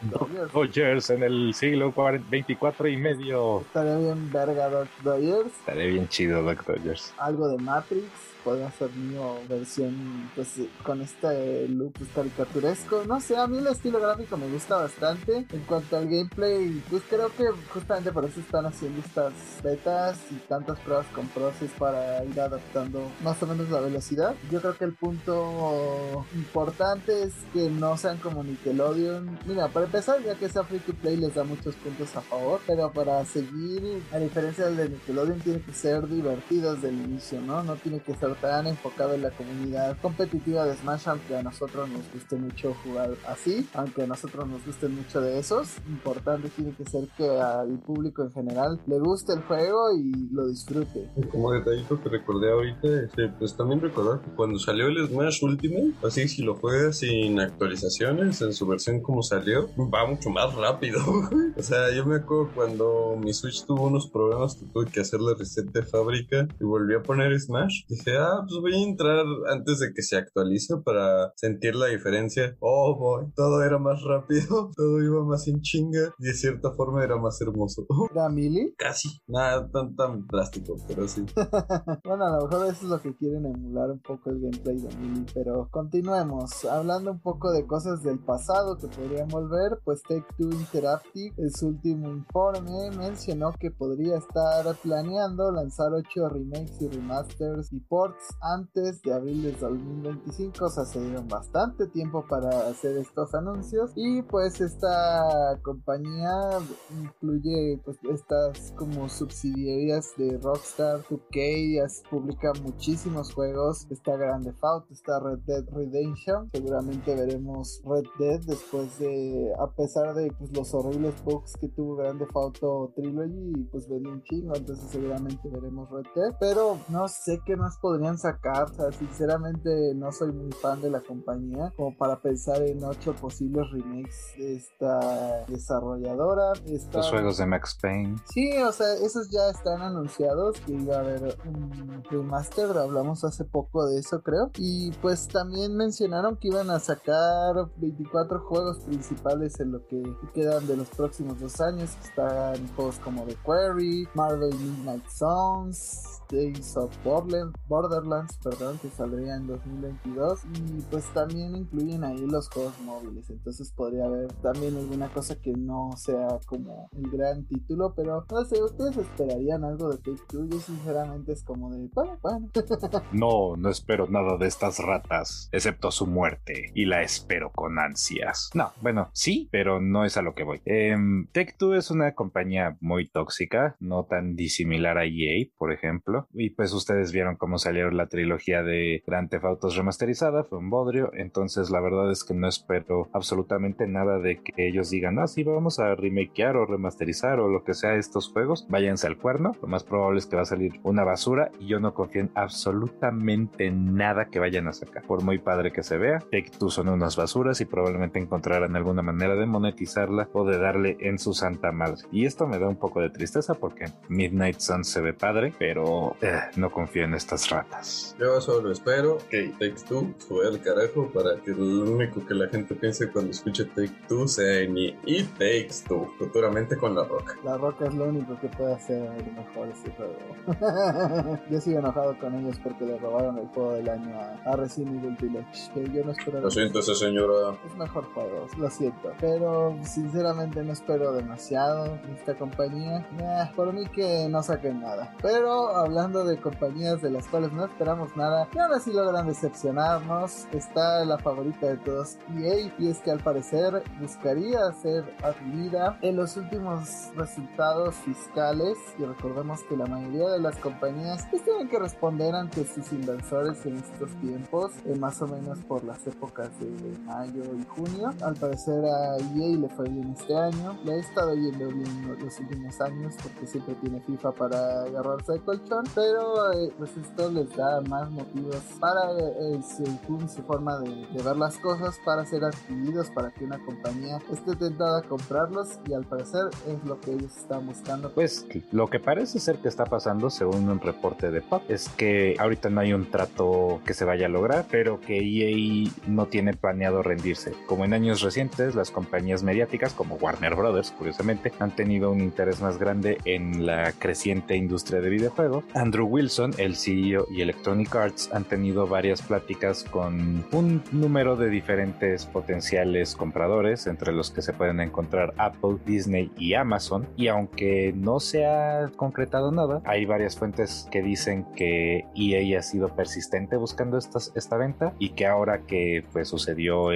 S2: Dodgers.
S3: En el siglo 40 24 y medio.
S2: Estaría bien verga Doc Dodgers.
S3: Estaré bien chido, Doc Dodgers.
S2: Algo de Matrix. Podría ser mío versión pues con este look pues, caricaturesco. No sé, a mí el estilo gráfico me gusta bastante. En cuanto al gameplay, pues creo que justamente por eso están haciendo estas betas y tantas pruebas con proces para ir adaptando más o menos la velocidad. Yo creo que el punto importante es que no sean como Nickelodeon. Mira, para empezar, ya que sea free to play les da muchos puntos a favor, pero para seguir, a diferencia del de Nickelodeon, tiene que ser divertido desde el inicio, ¿no? No tiene que ser tan enfocado en la comunidad competitiva de Smash, aunque a nosotros nos guste mucho jugar así, aunque a nosotros nos guste mucho de esos. Importante tiene que ser que al público en general le guste el juego y lo disfrute.
S4: Como detallito que recordé ahorita, este, pues también recordar que cuando salió el Smash Ultimate, así si lo juegas sin actualizaciones en su versión como salió, va mucho más rápido. [LAUGHS] o sea, yo me acuerdo cuando mi Switch tuvo unos problemas que tuve que hacerle reset de fábrica y volví a poner Smash. Dije, ah, pues voy a entrar antes de que se actualice para sentir la diferencia. Oh, boy, todo era más rápido, [LAUGHS] todo iba más en chinga y de cierta forma era más hermoso. [LAUGHS]
S2: ¿Era Mili?
S4: Casi, nada tan tan drástico, pero sí. [LAUGHS]
S2: Bueno, a lo mejor eso es lo que quieren emular un poco el gameplay de Mili, pero continuemos. Hablando un poco de cosas del pasado que podrían volver, pues Take Two Interactive en su último informe mencionó que podría estar planeando lanzar 8 remakes y remasters y ports antes de abril de 2025, o sea, se dieron bastante tiempo para hacer estos anuncios y pues esta compañía incluye pues estas como subsidiarias de Rockstar 2K, publica muchísimos juegos, está Grande Theft está Red Dead Redemption, seguramente veremos Red Dead después de, a pesar de pues, los horribles bugs que tuvo Grande Auto Trilogy, pues venía un chingo, entonces seguramente veremos Red Dead, pero no sé qué más podrían sacar, o sea, sinceramente no soy muy fan de la compañía, como para pensar en ocho posibles remakes de esta desarrolladora.
S3: Los juegos de Max Payne.
S2: Sí, o sea, esos ya están anunciados, que iba a haber un remaster, hablamos hace poco de eso creo, y pues también mencionaron que iban a sacar 24 juegos principales en lo que quedan de los próximos dos años. Están juegos como The Quarry, Marvel Midnight Suns, Days of Borderlands, perdón, que saldría en 2022. Y pues también incluyen ahí los juegos móviles. Entonces podría haber también alguna cosa que no sea como el gran título. Pero no sé, ¿ustedes esperarían algo de Take Two? Yo sinceramente es como de, bueno, bueno. [LAUGHS]
S3: no, no espero nada de estas ratas, excepto su muerte. Y la espero con ansias. No, bueno, sí, pero no es a lo que voy. Eh, Take Two es una compañía muy tóxica, no tan disimilar a EA, por ejemplo. Y pues ustedes vieron cómo salieron la trilogía de Grand Theft Autos remasterizada, fue un bodrio. Entonces la verdad es que no espero absolutamente nada de que ellos digan, ah, sí, vamos a remakear o remasterizar o lo que sea estos juegos. Váyanse al cuerno. Lo más probable es que va a salir una basura y yo no confío en absolutamente nada que vayan a sacar. Por muy padre que se vea, Take Two son unas basuras y probablemente encontrarán alguna manera de monetizarla o de darle en su santa madre. Y esto me da un poco de tristeza porque Midnight Sun se ve padre, pero eh, no confío en estas ratas.
S4: Yo solo espero que Take Two sube el carajo para que lo único que la gente piense cuando escuche Take Two sea ni It Takes Two, futuramente con La Roca.
S2: La Roca es lo único que puede hacer mejor este juego. [LAUGHS] yo sigo enojado con ellos porque le robaron el juego del año a, Resident Evil Village, que yo no espero.
S4: Lo siento, esa señora.
S2: Es mejor juego, lo siento. Pero sinceramente no espero demasiado de esta compañía. por mí que no saquen nada. Pero hablando de compañías de las cuales no esperamos nada y ahora sí logran decepcionarnos, está la favorita de todos, EA, y es que al parecer buscaría ser adquirida en los últimos resultados fiscales. Y recordemos que la mayoría de las compañías pues, tienen que responder ante sus inversores en estos tiempos, eh, más o menos por las épocas de mayo y junio. Al parecer a EA le fue bien este año. Le he estado yendo bien los últimos años porque siempre tiene FIFA para agarrarse de colchón. Pero eh, pues esto les da más motivos para eh, su, su, forma de, ver las cosas para ser adquiridos, para que una compañía esté tentada a comprarlos. Y al parecer es lo que ellos están buscando.
S3: Pues lo que parece ser que está pasando, según un reporte de Pop, es que ahorita no hay un trato que se vaya a lograr, pero que EA no tiene planeado rendirse. Como en años recientes, las compañías mediáticas como Warner Brothers, curiosamente, han tenido un interés más grande en la creciente industria de videojuegos. Andrew Wilson, el CEO y Electronic Arts, han tenido varias pláticas con un número de diferentes potenciales compradores, entre los que se pueden encontrar Apple, Disney y Amazon. Y aunque no se ha concretado nada, hay varias fuentes que dicen que EA ha sido persistente buscando esta venta y que ahora que pues sucedió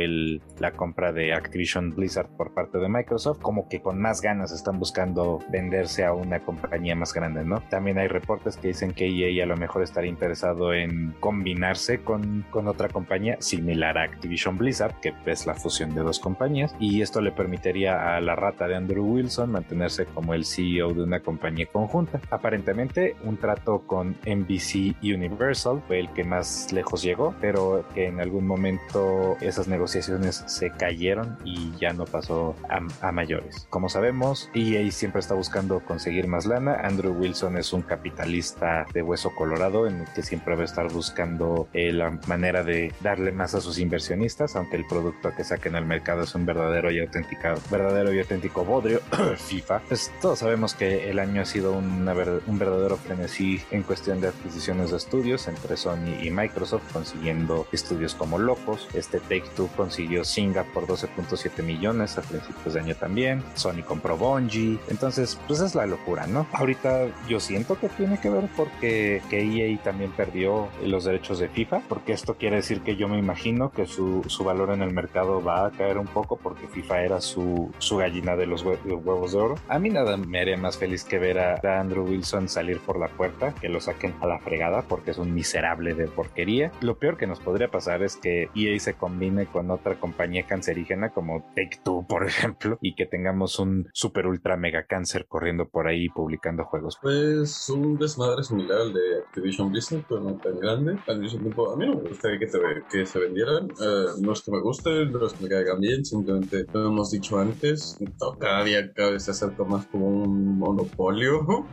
S3: la compra de Activision Blizzard por parte de Microsoft, como que con más ganas están buscando venderse a una compañía más grande, ¿no? También hay reportes que dicen que EA a lo mejor estaría interesado en combinarse con, con otra compañía similar a Activision Blizzard, que es la fusión de dos compañías, y esto le permitiría a la rata de Andrew Wilson mantenerse como el CEO de una compañía conjunta. Aparentemente, un trato con NBC Universal fue el que más lejos llegó, pero en algún momento esas negociaciones se cayeron y ya no pasó a, mayores. Como sabemos, EA siempre está buscando conseguir más lana. Andrew Wilson es un capitalista de hueso colorado en el que siempre va a estar buscando eh, la manera de darle más a sus inversionistas, aunque el producto que saquen al mercado es un verdadero y auténtico, verdadero y auténtico bodrio, [COUGHS] FIFA. Pues todos sabemos que el año ha sido un verdadero frenesí en cuestión de adquisiciones de estudios entre Sony y Microsoft, consiguiendo estudios como locos. Este Take Two consiguió Singa por 12.7 millones a principios de año también. Sony compró Bungie. Entonces, pues es la locura, ¿no? Ahorita yo siento que tiene que ver porque que EA también perdió los derechos de FIFA, porque esto quiere decir que yo me imagino que su, su valor en el mercado va a caer un poco porque FIFA era su, su gallina de los, huevos de oro. A mí nada me haría más feliz que ver a, Andrew Wilson salir por la puerta, que lo saquen a la fregada porque es un miserable de porquería. Lo peor que nos podría pasar es que EA se combine con otra compañía cancerígena como Take Two, por ejemplo, y que tengamos un super ultra mega cáncer corriendo por ahí publicando juegos.
S4: Pues un desmadre similar al de Activision Blizzard, pero no tan grande. Al mismo tiempo, a mí no me gustaría que se, que se vendieran. Eh, no es que me guste, no es que me caigan bien, simplemente lo hemos dicho antes, cada día cada vez se acerca más como un monopolio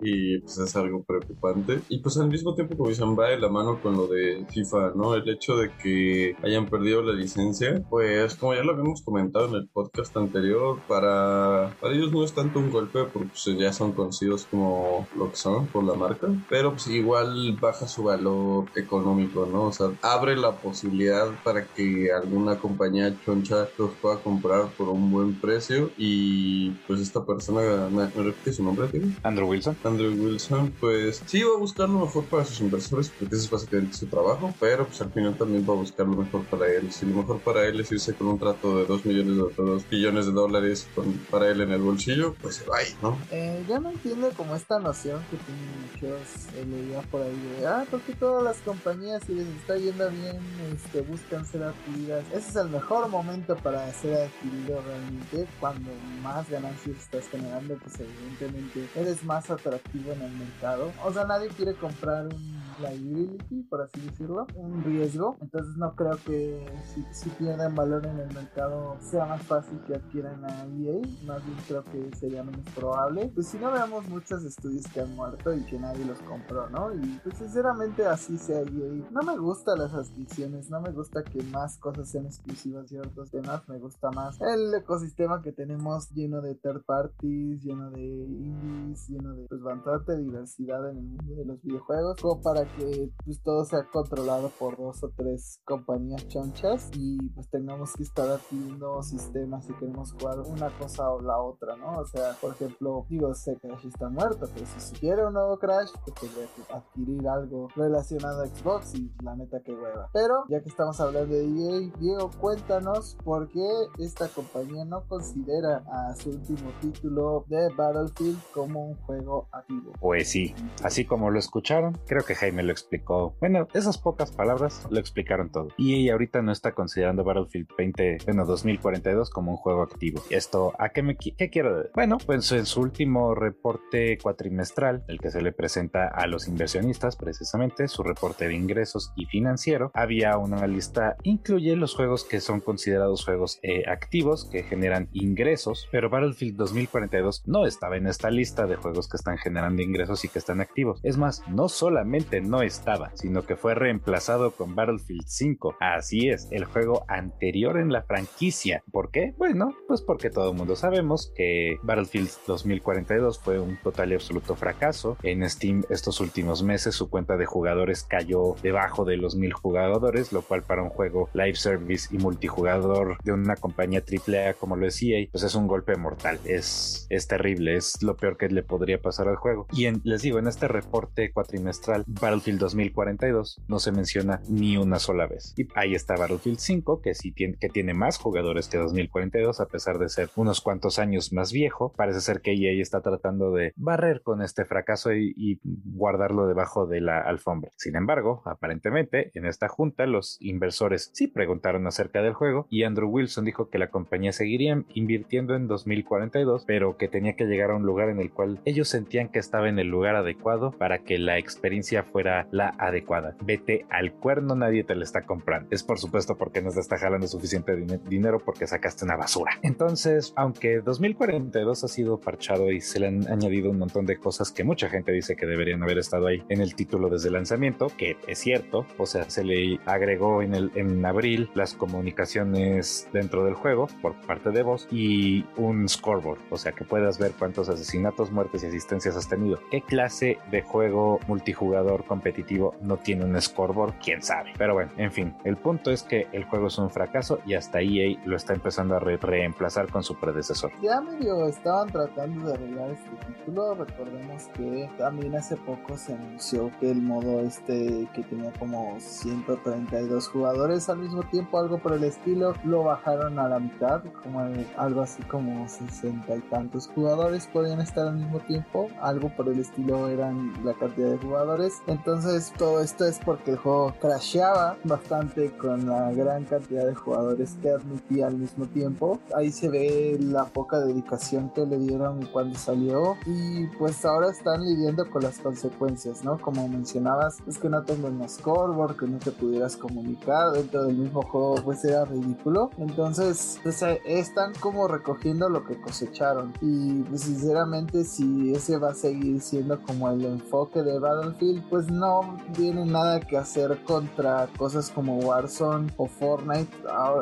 S4: y pues es algo preocupante. Y pues al mismo tiempo, como dicen, va de la mano con lo de FIFA, ¿no? El hecho de que hayan perdido la licencia, pues como ya lo habíamos comentado en el podcast anterior, para, para ellos no es tanto un golpe porque pues, ya son conocidos como lo que son por la marca, pero pues igual baja su valor económico, ¿no? O sea, abre la posibilidad para que alguna compañía choncha los pueda comprar por un buen precio y pues esta persona, ¿me, repite su nombre? Tío?
S3: Andrew Wilson.
S4: Andrew Wilson, pues sí va a buscar lo mejor para sus inversores porque ese es básicamente su trabajo, pero pues al final también va a buscar lo mejor para él. Si lo mejor para él es irse con un trato de 2 millones de 2 billones de dólares para él en el bolsillo, pues se va ahí, ¿no?
S2: Eh, yo no entiendo como esta noción que tienen muchos eh, por ahí de, ah, porque todas las compañías si les está yendo bien, este, buscan ser adquiridas. Ese es el mejor momento para ser adquirido realmente, cuando más ganancias estás generando, pues evidentemente eres más atractivo en el mercado. O sea, nadie quiere comprar un liability, por así decirlo, un riesgo. Entonces no creo que si, si valor en el mercado sea más fácil que adquieran a EA. Más bien creo que sería menos probable. Pues si no veamos muchos estudios que han muerto y que nadie los compró, ¿no? Y pues sinceramente así sea EA. No me gustan las adquisiciones, no me gusta que más cosas sean exclusivas otros temas. Me gusta más el ecosistema que tenemos lleno de third parties, lleno de indies, lleno de pues bastante diversidad en el mundo de los videojuegos. Como para que pues todo sea controlado por dos o tres compañías chonchas y pues tengamos que estar adquiriendo sistemas si queremos jugar una cosa o la otra, ¿no? O sea, por ejemplo, digo, sé que Crash está muerto, pero si se quiere un nuevo Crash, pues tendría que adquirir algo relacionado a Xbox y la neta que hueva. Pero ya que estamos hablando de EA, Diego, cuéntanos por qué esta compañía no considera a su último título de Battlefield como un juego activo.
S3: Pues sí, así como lo escucharon, creo que Jaime me lo explicó. Bueno, esas pocas palabras lo explicaron todo. Y ahorita no está considerando Battlefield 20, bueno, 2042 como un juego activo. ¿Y esto a qué me qué quiero decir? Bueno, pues en su último reporte cuatrimestral, el que se le presenta a los inversionistas, precisamente su reporte de ingresos y financiero, había una lista, incluye los juegos que son considerados juegos eh, activos, que generan ingresos, pero Battlefield 2042 no estaba en esta lista de juegos que están generando ingresos y que están activos. Es más, no solamente no estaba, sino que fue reemplazado con Battlefield 5. Así es, el juego anterior en la franquicia. ¿Por qué? Bueno, pues porque todo el mundo sabemos que Battlefield 2042 fue un total y absoluto fracaso. En Steam estos últimos meses su cuenta de jugadores cayó debajo de los mil jugadores, lo cual para un juego live service y multijugador de una compañía AAA como lo decía, pues es un golpe mortal. Es, es terrible, es lo peor que le podría pasar al juego. Y les digo, en este reporte cuatrimestral, Battlefield 2042 no se menciona ni una sola vez. Y ahí está Battlefield 5, que sí tiene, que tiene más jugadores que 2042, a pesar de ser unos cuantos años más viejo. Parece ser que EA está tratando de barrer con este fracaso y, y guardarlo debajo de la alfombra. Sin embargo, aparentemente, en esta junta los inversores sí preguntaron acerca del juego y Andrew Wilson dijo que la compañía seguiría invirtiendo en 2042, pero que tenía que llegar a un lugar en el cual ellos sentían que estaba en el lugar adecuado para que la experiencia fuera la adecuada. Vete al cuerno, nadie te la está comprando. Es por supuesto porque no te está jalando suficiente dinero porque sacaste una basura. Entonces, aunque 2042 ha sido parchado y se le han añadido un montón de cosas que mucha gente dice que deberían haber estado ahí en el título desde el lanzamiento, que es cierto, o sea, se le agregó en, el, en abril las comunicaciones dentro del juego por parte de vos y un scoreboard, o sea, que puedas ver cuántos asesinatos, muertes y asistencias has tenido. ¿Qué clase de juego multijugador competitivo no tiene un scoreboard, quién sabe. Pero bueno, en fin, el punto es que el juego es un fracaso y hasta EA lo está empezando a reemplazar con su predecesor.
S2: Ya medio estaban tratando de arreglar este título. Recordemos que también hace poco se anunció que el modo este que tenía como 132 jugadores al mismo tiempo, algo por el estilo, lo bajaron a la mitad, como algo así como 60 y tantos jugadores podían estar al mismo tiempo, algo por el estilo eran la cantidad de jugadores. Todo esto es porque el juego crasheaba bastante con la gran cantidad de jugadores que admitía al mismo tiempo. Ahí se ve la poca dedicación que le dieron cuando salió y pues ahora están lidiando con las consecuencias, ¿no? Como mencionabas, es que no tengo un scoreboard, que no te pudieras comunicar dentro del mismo juego, pues era ridículo. Entonces, pues, están como recogiendo lo que cosecharon y pues, sinceramente si ese va a seguir siendo como el enfoque de Battlefield, pues no tiene nada que hacer contra cosas como Warzone o Fortnite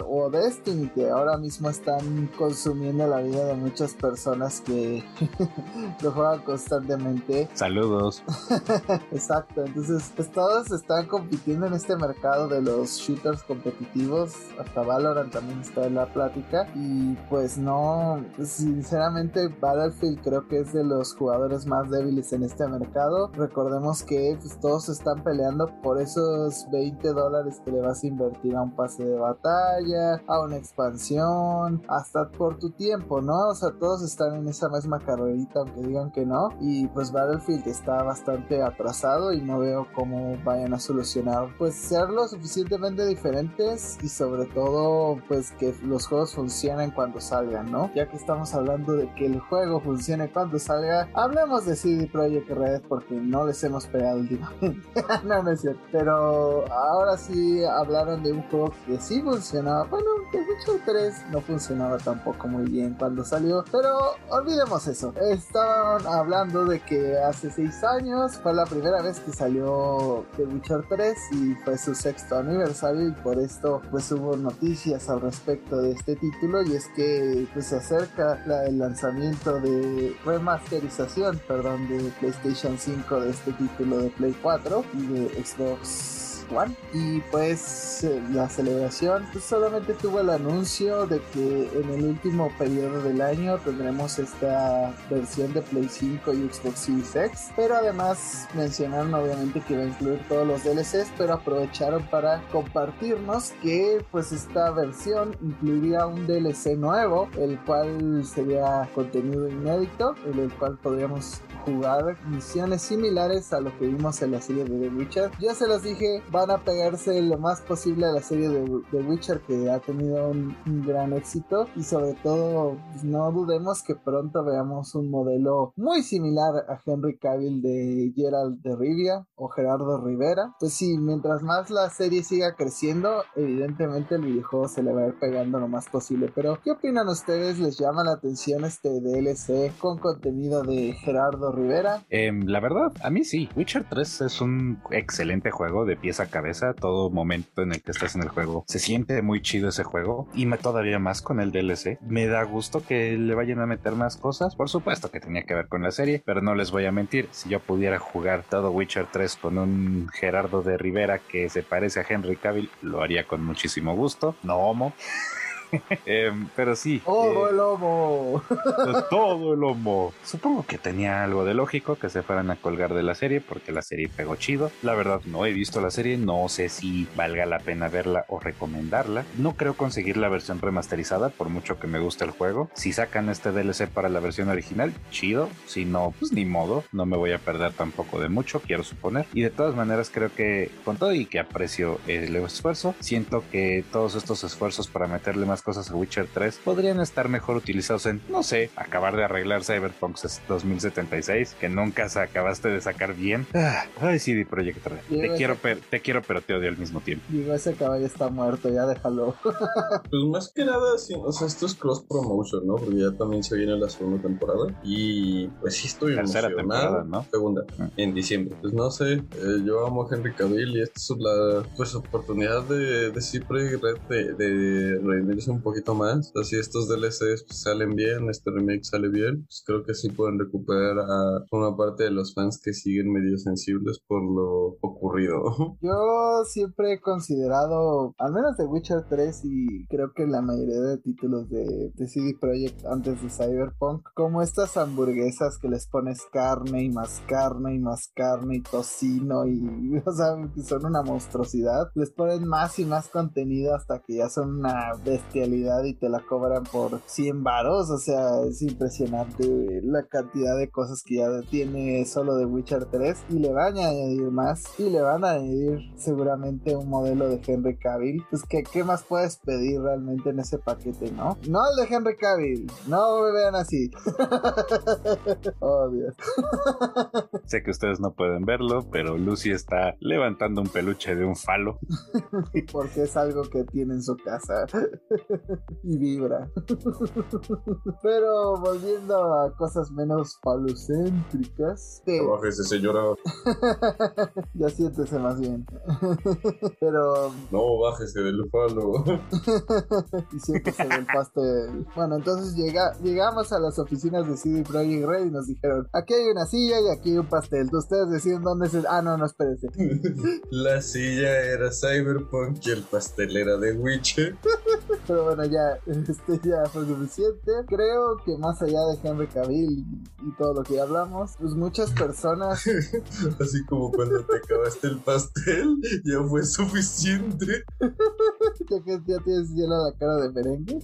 S2: o Destiny que ahora mismo están consumiendo la vida de muchas personas que [LAUGHS] lo juegan constantemente.
S3: Saludos. [LAUGHS]
S2: Exacto, entonces pues todos están compitiendo en este mercado de los shooters competitivos, hasta Valorant también está en la plática y pues no, sinceramente Battlefield creo que es de los jugadores más débiles en este mercado. Recordemos que todos están peleando por esos 20 dólares que le vas a invertir a un pase de batalla, a una expansión, hasta por tu tiempo, ¿no? O sea, todos están en esa misma carrerita, aunque digan que no. Y pues Battlefield está bastante atrasado y no veo cómo vayan a solucionar, pues ser lo suficientemente diferentes y sobre todo, pues que los juegos funcionen cuando salgan, ¿no? Ya que estamos hablando de que el juego funcione cuando salga, hablemos de CD Projekt Red porque no les hemos pegado últimamente. [LAUGHS] no, no es cierto. Pero ahora sí hablaron de un juego que sí funcionaba. Bueno, The Witcher 3 no funcionaba tampoco muy bien cuando salió. Pero olvidemos eso. Estaban hablando de que hace 6 años fue la primera vez que salió The Witcher 3 y fue su sexto aniversario y por esto pues hubo noticias al respecto de este título y es que pues se acerca la, el lanzamiento de remasterización, perdón, de PlayStation 5 de este título de Play 4 y de Xbox y pues eh, la celebración pues, solamente tuvo el anuncio de que en el último periodo del año tendremos esta versión de Play 5 y Xbox Series X, pero además mencionaron obviamente que iba a incluir todos los DLCs, pero aprovecharon para compartirnos que pues esta versión incluiría un DLC nuevo, el cual sería contenido inédito, en el cual podríamos jugar misiones similares a lo que vimos en la serie de The Witcher. Ya se los dije, van a pegarse lo más posible a la serie de The Witcher que ha tenido un, gran éxito y sobre todo pues, no dudemos que pronto veamos un modelo muy similar a Henry Cavill de Gerald de Rivia o Gerardo Rivera. Pues sí, mientras más la serie siga creciendo, evidentemente el videojuego se le va a ir pegando lo más posible. Pero, ¿qué opinan ustedes? ¿Les llama la atención este DLC con contenido de Gerardo Rivera?
S3: Em, la verdad, a mí sí. Witcher 3 es un excelente juego de pieza cabeza. Todo momento en el que estás en el juego se siente muy chido ese juego y me, todavía más con el DLC. Me da gusto que le vayan a meter más cosas. Por supuesto que tenía que ver con la serie, pero no les voy a mentir. Si yo pudiera jugar todo Witcher 3 con un Gerardo de Rivera que se parece a Henry Cavill, lo haría con muchísimo gusto. No homo. Em, pero sí.
S2: Todo el lomo. [LAUGHS]
S3: todo el lomo. Supongo que tenía algo de lógico que se fueran a colgar de la serie porque la serie pegó chido. La verdad, no he visto la serie, no sé si valga la pena verla o recomendarla. No creo conseguir la versión remasterizada por mucho que me guste el juego. Si sacan este DLC para la versión original, chido. Si no, pues ni modo. No me voy a perder tampoco de mucho, quiero suponer. Y de todas maneras, creo que con todo y que aprecio el esfuerzo, siento que todos estos esfuerzos para meterle más cosas a Witcher 3 podrían estar mejor utilizados en, no sé, acabar de arreglar Cyberpunk 2076, que nunca se acabaste de sacar bien. Ah, ay, CD Projekt Red. Te quiero, te quiero, pero te odio al mismo tiempo.
S2: Digo, ese caballo está muerto, ya déjalo. [LAUGHS]
S4: pues más que nada, sí, o sea, esto es cross promotion, ¿no? Porque ya también se viene la segunda temporada. Y pues sí estoy Tercera temporada, ¿no? Segunda, mm. en diciembre. Pues no sé, eh, yo amo a Henry Cavill y esta es la pues, oportunidad de, de CD Projekt Red de, de un poquito más. Si estos DLCs pues, salen bien, este remake sale bien, pues creo que sí pueden recuperar a una parte de los fans que siguen medio sensibles por lo ocurrido. [LAUGHS]
S2: Yo siempre he considerado, al menos de Witcher 3 y creo que la mayoría de títulos de, de CD Projekt antes de Cyberpunk, como estas hamburguesas que les pones carne y más carne y más carne y tocino y, [LAUGHS] o sea, son una monstruosidad, les ponen más y más contenido hasta que ya son una bestialidad y te la cobran por 100 varos, o sea, es impresionante la cantidad de cosas que ya tiene solo de Witcher 3 y le van a añadir más y le van a añadir seguramente un modelo de Henry Cavill, pues que qué más puedes pedir realmente en ese paquete, ¿no? No el de Henry Cavill, no me vean así. [LAUGHS] oh, Dios. [LAUGHS]
S3: sé que ustedes no pueden verlo, pero Lucy está levantando un peluche de un falo. [LAUGHS]
S2: Porque es algo que tiene en su casa [LAUGHS] y vibra. pero volviendo a cosas menos falocéntricas.
S4: Te... Bájese, señora. [LAUGHS]
S2: ya siéntese más bien. [LAUGHS] pero.
S4: No, bájese del falo.
S2: y siéntese del pastel. Bueno, entonces llega, llegamos a las oficinas de CD Projekt Red y nos dijeron: aquí hay una silla y aquí hay un pastel. Ustedes deciden dónde se. Ah, no, no, espérense.
S4: La silla era Cyberpunk y el pastel era de Witcher.
S2: Pero bueno, ya, [LAUGHS] este ya fue suficiente. Creo que más allá de Henry Cavill y, todo lo que ya hablamos, pues muchas personas. [LAUGHS]
S4: Así como cuando te acabaste el pastel, ya fue suficiente. [LAUGHS]
S2: ya que ya tienes llena la cara de merengue.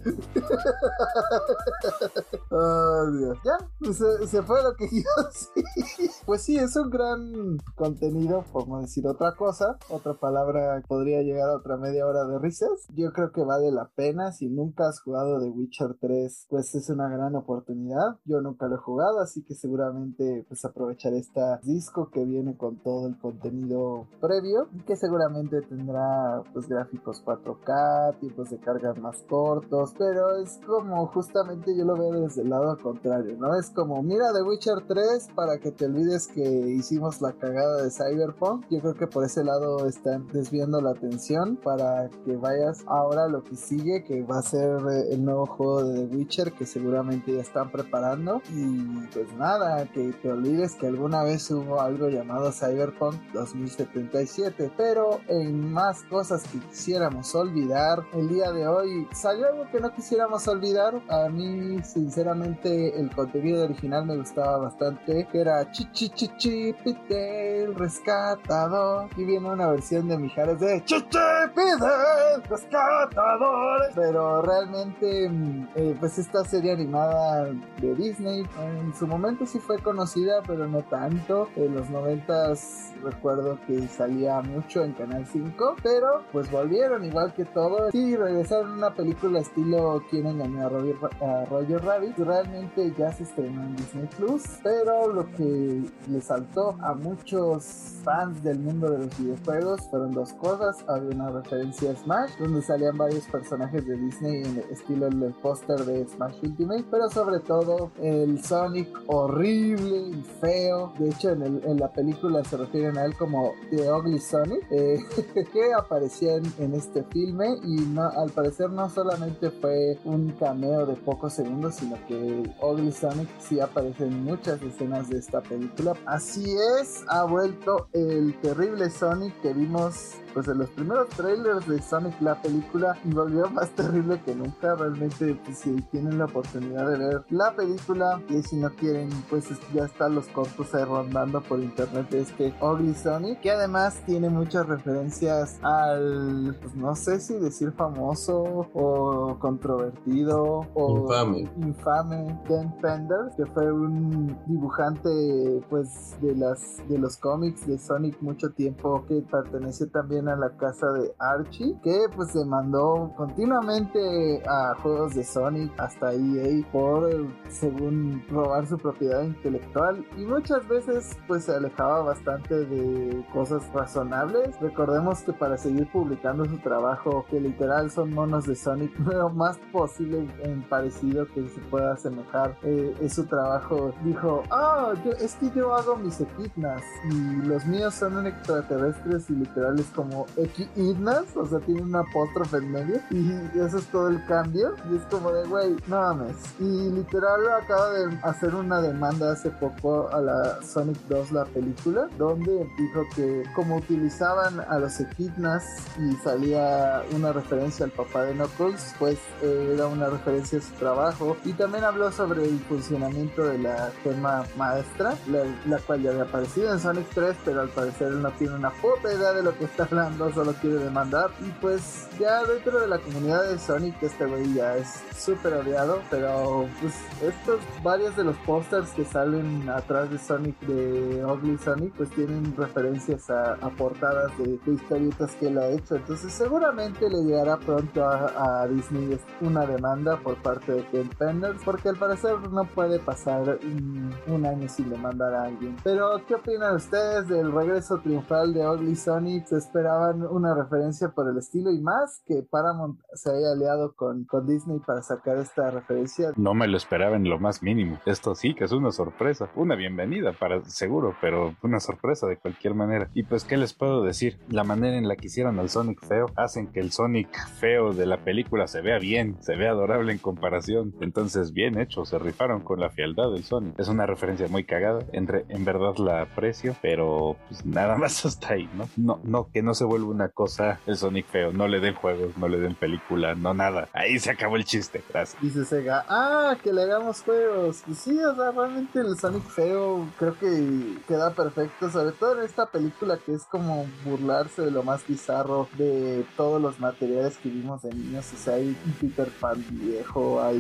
S2: oh, Dios. Ya, pues, se, se, fue lo que yo sí. Pues sí, es un gran contenido, por no decir otra cosa. Otra palabra podría llegar a otra media hora de risas. Yo creo que vale la pena. Si nunca has jugado The Witcher 3, pues es una gran oportunidad. Yo nunca lo he jugado, así que seguramente pues aprovecharé este disco que viene con todo el contenido previo. Que seguramente tendrá pues gráficos 4K, tiempos de carga más cortos. Pero es como justamente yo lo veo desde el lado contrario, ¿no? Es como mira The Witcher 3 para que te olvides que hicimos la cagada de Cyberpunk. Yo creo que por ese lado están desviando la atención para que vayas ahora a lo que sigue, que va a ser eh, el nuevo juego de The Witcher que seguramente ya están preparando. Y pues nada, que te olvides que alguna vez hubo algo llamado Cyberpunk 2077. Pero en más cosas que quisiéramos olvidar, el día de hoy salió algo que no quisiéramos olvidar. A mí, sinceramente, el contenido original me gustaba bastante, que era Chichichichipite, el rescatador. Y viene una versión de Mijares de Chichipite, rescatador. Pero realmente, mm, eh, pues esta serie animada de Disney en su momento sí fue conocida, pero no tanto. En los noventas recuerdo que salía mucho en Canal 5, pero pues volvieron igual que todo. Sí, regresaron una película estilo Quién engañó a Roger, a Roger Rabbit. Realmente ya se estrenó en Disney Plus, pero lo que le saltó a muchos fans del mundo de los videojuegos fueron dos cosas. Había una referencia a Smash, donde salían varios personajes de Disney en el estilo el póster de Smash Ultimate, pero sobre todo el Sonic horrible y feo. De hecho, en, el, en la película se refieren a él como The Ugly Sonic, eh, [LAUGHS] que aparecía en, en, este filme y no, al parecer no solamente fue un cameo de pocos segundos, sino que Ugly Sonic sí aparece en muchas escenas de esta película. Así es, ha vuelto el terrible Sonic que vimos pues en los primeros trailers de Sonic la película y volvió más terrible que nunca. Realmente, pues, si tienen la oportunidad de ver la película y si no quieren, pues ya están los cortos ahí rondando por internet de este Ugly Sonic, que además tiene muchas referencias al, pues no sé si decir famoso o controvertido o
S4: infame,
S2: infame Dan Fender, que fue un dibujante pues de las de los cómics de Sonic mucho tiempo que pertenece también a la casa de Archie, que pues demandó continuamente a juegos de Sonic hasta EA por, según robar su propiedad intelectual y muchas veces pues se alejaba bastante de cosas razonables. Recordemos que para seguir publicando su trabajo, que literal son monos de Sonic, [LAUGHS] lo más posible en parecido que se pueda asemejar eh, es su trabajo, dijo, ah, es que yo hago mis equipnas y los míos son extraterrestres y literales como como Equidnas, o sea, tiene un apóstrofe en medio y eso es todo el cambio y es como de, güey, no mames. Y literal acaba de hacer una demanda hace poco a la Sonic 2, la película, donde dijo que como utilizaban a los Equidnas y salía una referencia al papá de Knuckles, pues eh, era una referencia a su trabajo y también habló sobre el funcionamiento de la gema maestra, la, la cual ya había aparecido en Sonic 3, pero al parecer no tiene una puta idea de lo que está hablando, solo quiere demandar. Y pues ya dentro de la comunidad de Sonic, este güey ya es súper odiado, pero pues estos, varios de los pósters que salen atrás de Sonic, de Ugly Sonic, pues tienen referencias a, portadas de, historietas que él ha hecho. Entonces seguramente le llegará pronto a, Disney una demanda por parte de Ken Penders, porque al parecer no puede pasar un, un año sin demandar a alguien. Pero, ¿qué opinan ustedes del regreso triunfal de Ugly Sonic? ¿Se esperaban una referencia por el estilo y más que Paramount se haya aliado con, con Disney para sacar esta referencia?
S3: No me lo esperaba en lo más mínimo. Esto sí que es una sorpresa, una bienvenida para seguro, pero una sorpresa de cualquier manera. Y pues, ¿qué les puedo decir? La manera en la que hicieron al Sonic feo hacen que el Sonic feo de la película se vea bien, se vea adorable en comparación. Entonces, bien hecho, se rifaron con la fialdad del Sonic. Es una referencia muy cagada, en, en verdad la aprecio, pero pues nada [LAUGHS] más hasta ahí, ¿no? No, no, que no se vuelva una cosa el Sonic feo, no le den juegos, no le den película, no nada. Ahí se acabó el chiste, gracias.
S2: Dice Sega, ah, que le hagamos juegos. Y sí, o sea, realmente el Sonic feo creo que queda perfecto, sobre todo en esta película que es como burlarse de lo más bizarro de todos los materiales que vimos de niños. O sea, hay un Peter Pan viejo, hay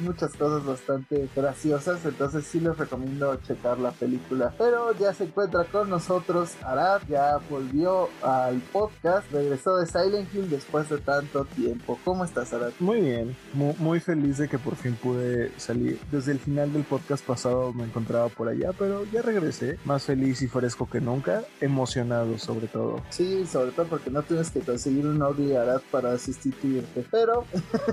S2: muchas cosas bastante graciosas, entonces sí les recomiendo checar la película. Pero ya se encuentra con nosotros Arad, ya volvió al podcast, regresó de Silent Hill después de tanto tiempo. ¿Cómo estás, Arad?
S1: Muy bien, muy, feliz de que por fin pude salir. Desde el final del podcast pasado me encontraba por allá, pero ya regresé, más feliz y fresco que nunca, emocionado sobre todo.
S2: Sí, sobre todo porque no tienes que conseguir un audio Arad para sustituirte, pero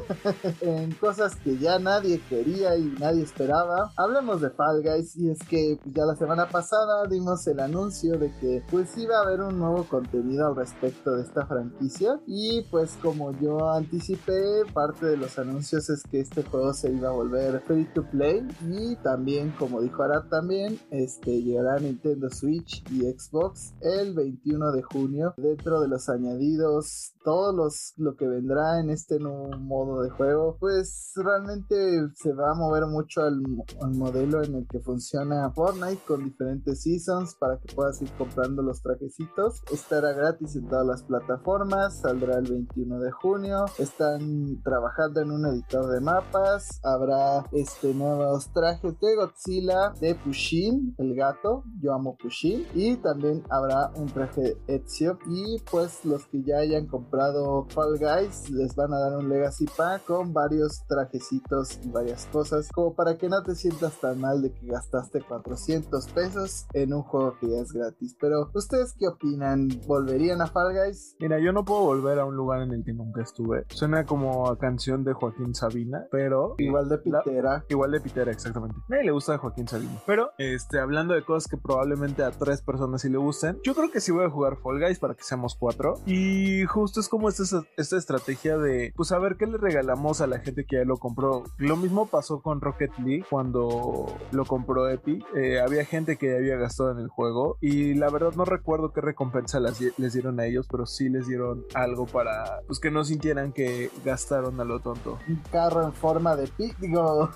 S2: [LAUGHS] en cosas que ya nadie quería y nadie esperaba, hablemos de Fall Guys y es que ya la semana pasada dimos el anuncio de que pues iba a haber un nuevo contenido al respecto de esta franquicia. Y pues como yo anticipé parte de los anuncios es que este juego se iba a volver free to play. Y también como dijo Arad también este llegará a Nintendo Switch y Xbox el 21 de junio. Dentro de los añadidos todos los lo que vendrá en este nuevo modo de juego pues realmente se va a mover mucho al, al modelo en el que funciona Fortnite con diferentes seasons para que puedas ir comprando los trajecitos. Estará gratis en todas las plataformas, saldrá el 21 de junio. Están trabajando en un editor de mapas, habrá este nuevos trajes de Godzilla, de Pushin, el gato, yo amo Pushin, y también habrá un traje Ezio y pues los que ya hayan comprado Fall Guys les van a dar un Legacy Pack con varios trajecitos y varias cosas como para que no te sientas tan mal de que gastaste 400 pesos en un juego que ya es gratis. Pero, ¿ustedes qué opinan? ¿Volverían a Fall Guys?
S1: Mira, yo no puedo volver a un lugar en el que nunca estuve. Suena como a canción de Joaquín Sabina, pero.
S2: Igual de Pitera.
S1: igual de Pitera, exactamente. A nadie le gusta Joaquín Sabina. Pero, este, hablando de cosas que probablemente a tres personas sí le gusten, yo creo que sí voy a jugar Fall Guys para que seamos cuatro. Y justo es como esta, esta estrategia de, pues, a ver qué le regalamos a la gente que ya lo compró. Lo mismo pasó con Rocket League cuando lo compró Epic. Eh, había gente que había gastado en el juego y la verdad no recuerdo qué recompensa les dieron a ellos, pero sí les dieron algo para pues que no sintieran que gastaron a lo tonto.
S2: Un carro en forma de pig, digo.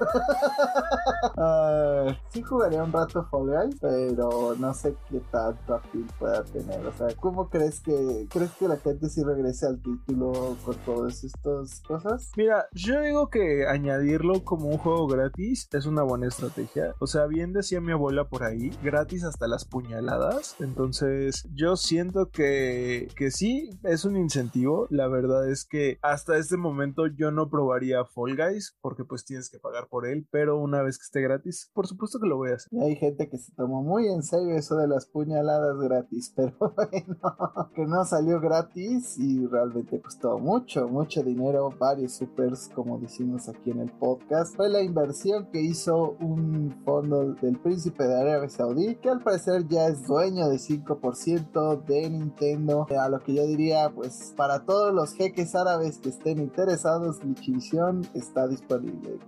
S2: uh, [LAUGHS] sí jugaría un rato Fall Guys, pero no sé qué tanto appeal pueda tener. O sea, ¿cómo crees que crees que la gente sí regrese al título con todas estas cosas?
S1: Mira, yo digo que añadirlo como un juego gratis es una buena estrategia. O sea, bien decía mi abuela por ahí, gratis hasta las puñaladas. Entonces, yo siento que, que sí, es un incentivo. La verdad es que hasta este momento yo no probaría Fall Guys porque pues tienes que pagar por él, pero una vez que esté gratis, por supuesto que lo voy a hacer.
S2: hay gente que se tomó muy en serio eso de las puñaladas gratis, [LAUGHS] pero bueno, que no salió gratis y realmente costó mucho, mucho dinero, varios supers, como decimos aquí en el podcast. Fue la inversión que hizo un fondo del príncipe de Arabia Saudí, que al parecer ya es dueño de 5% de Nintendo volviendo a lo que yo diría, pues para todos los jeques árabes que estén interesados, Glitchivisión está disponible.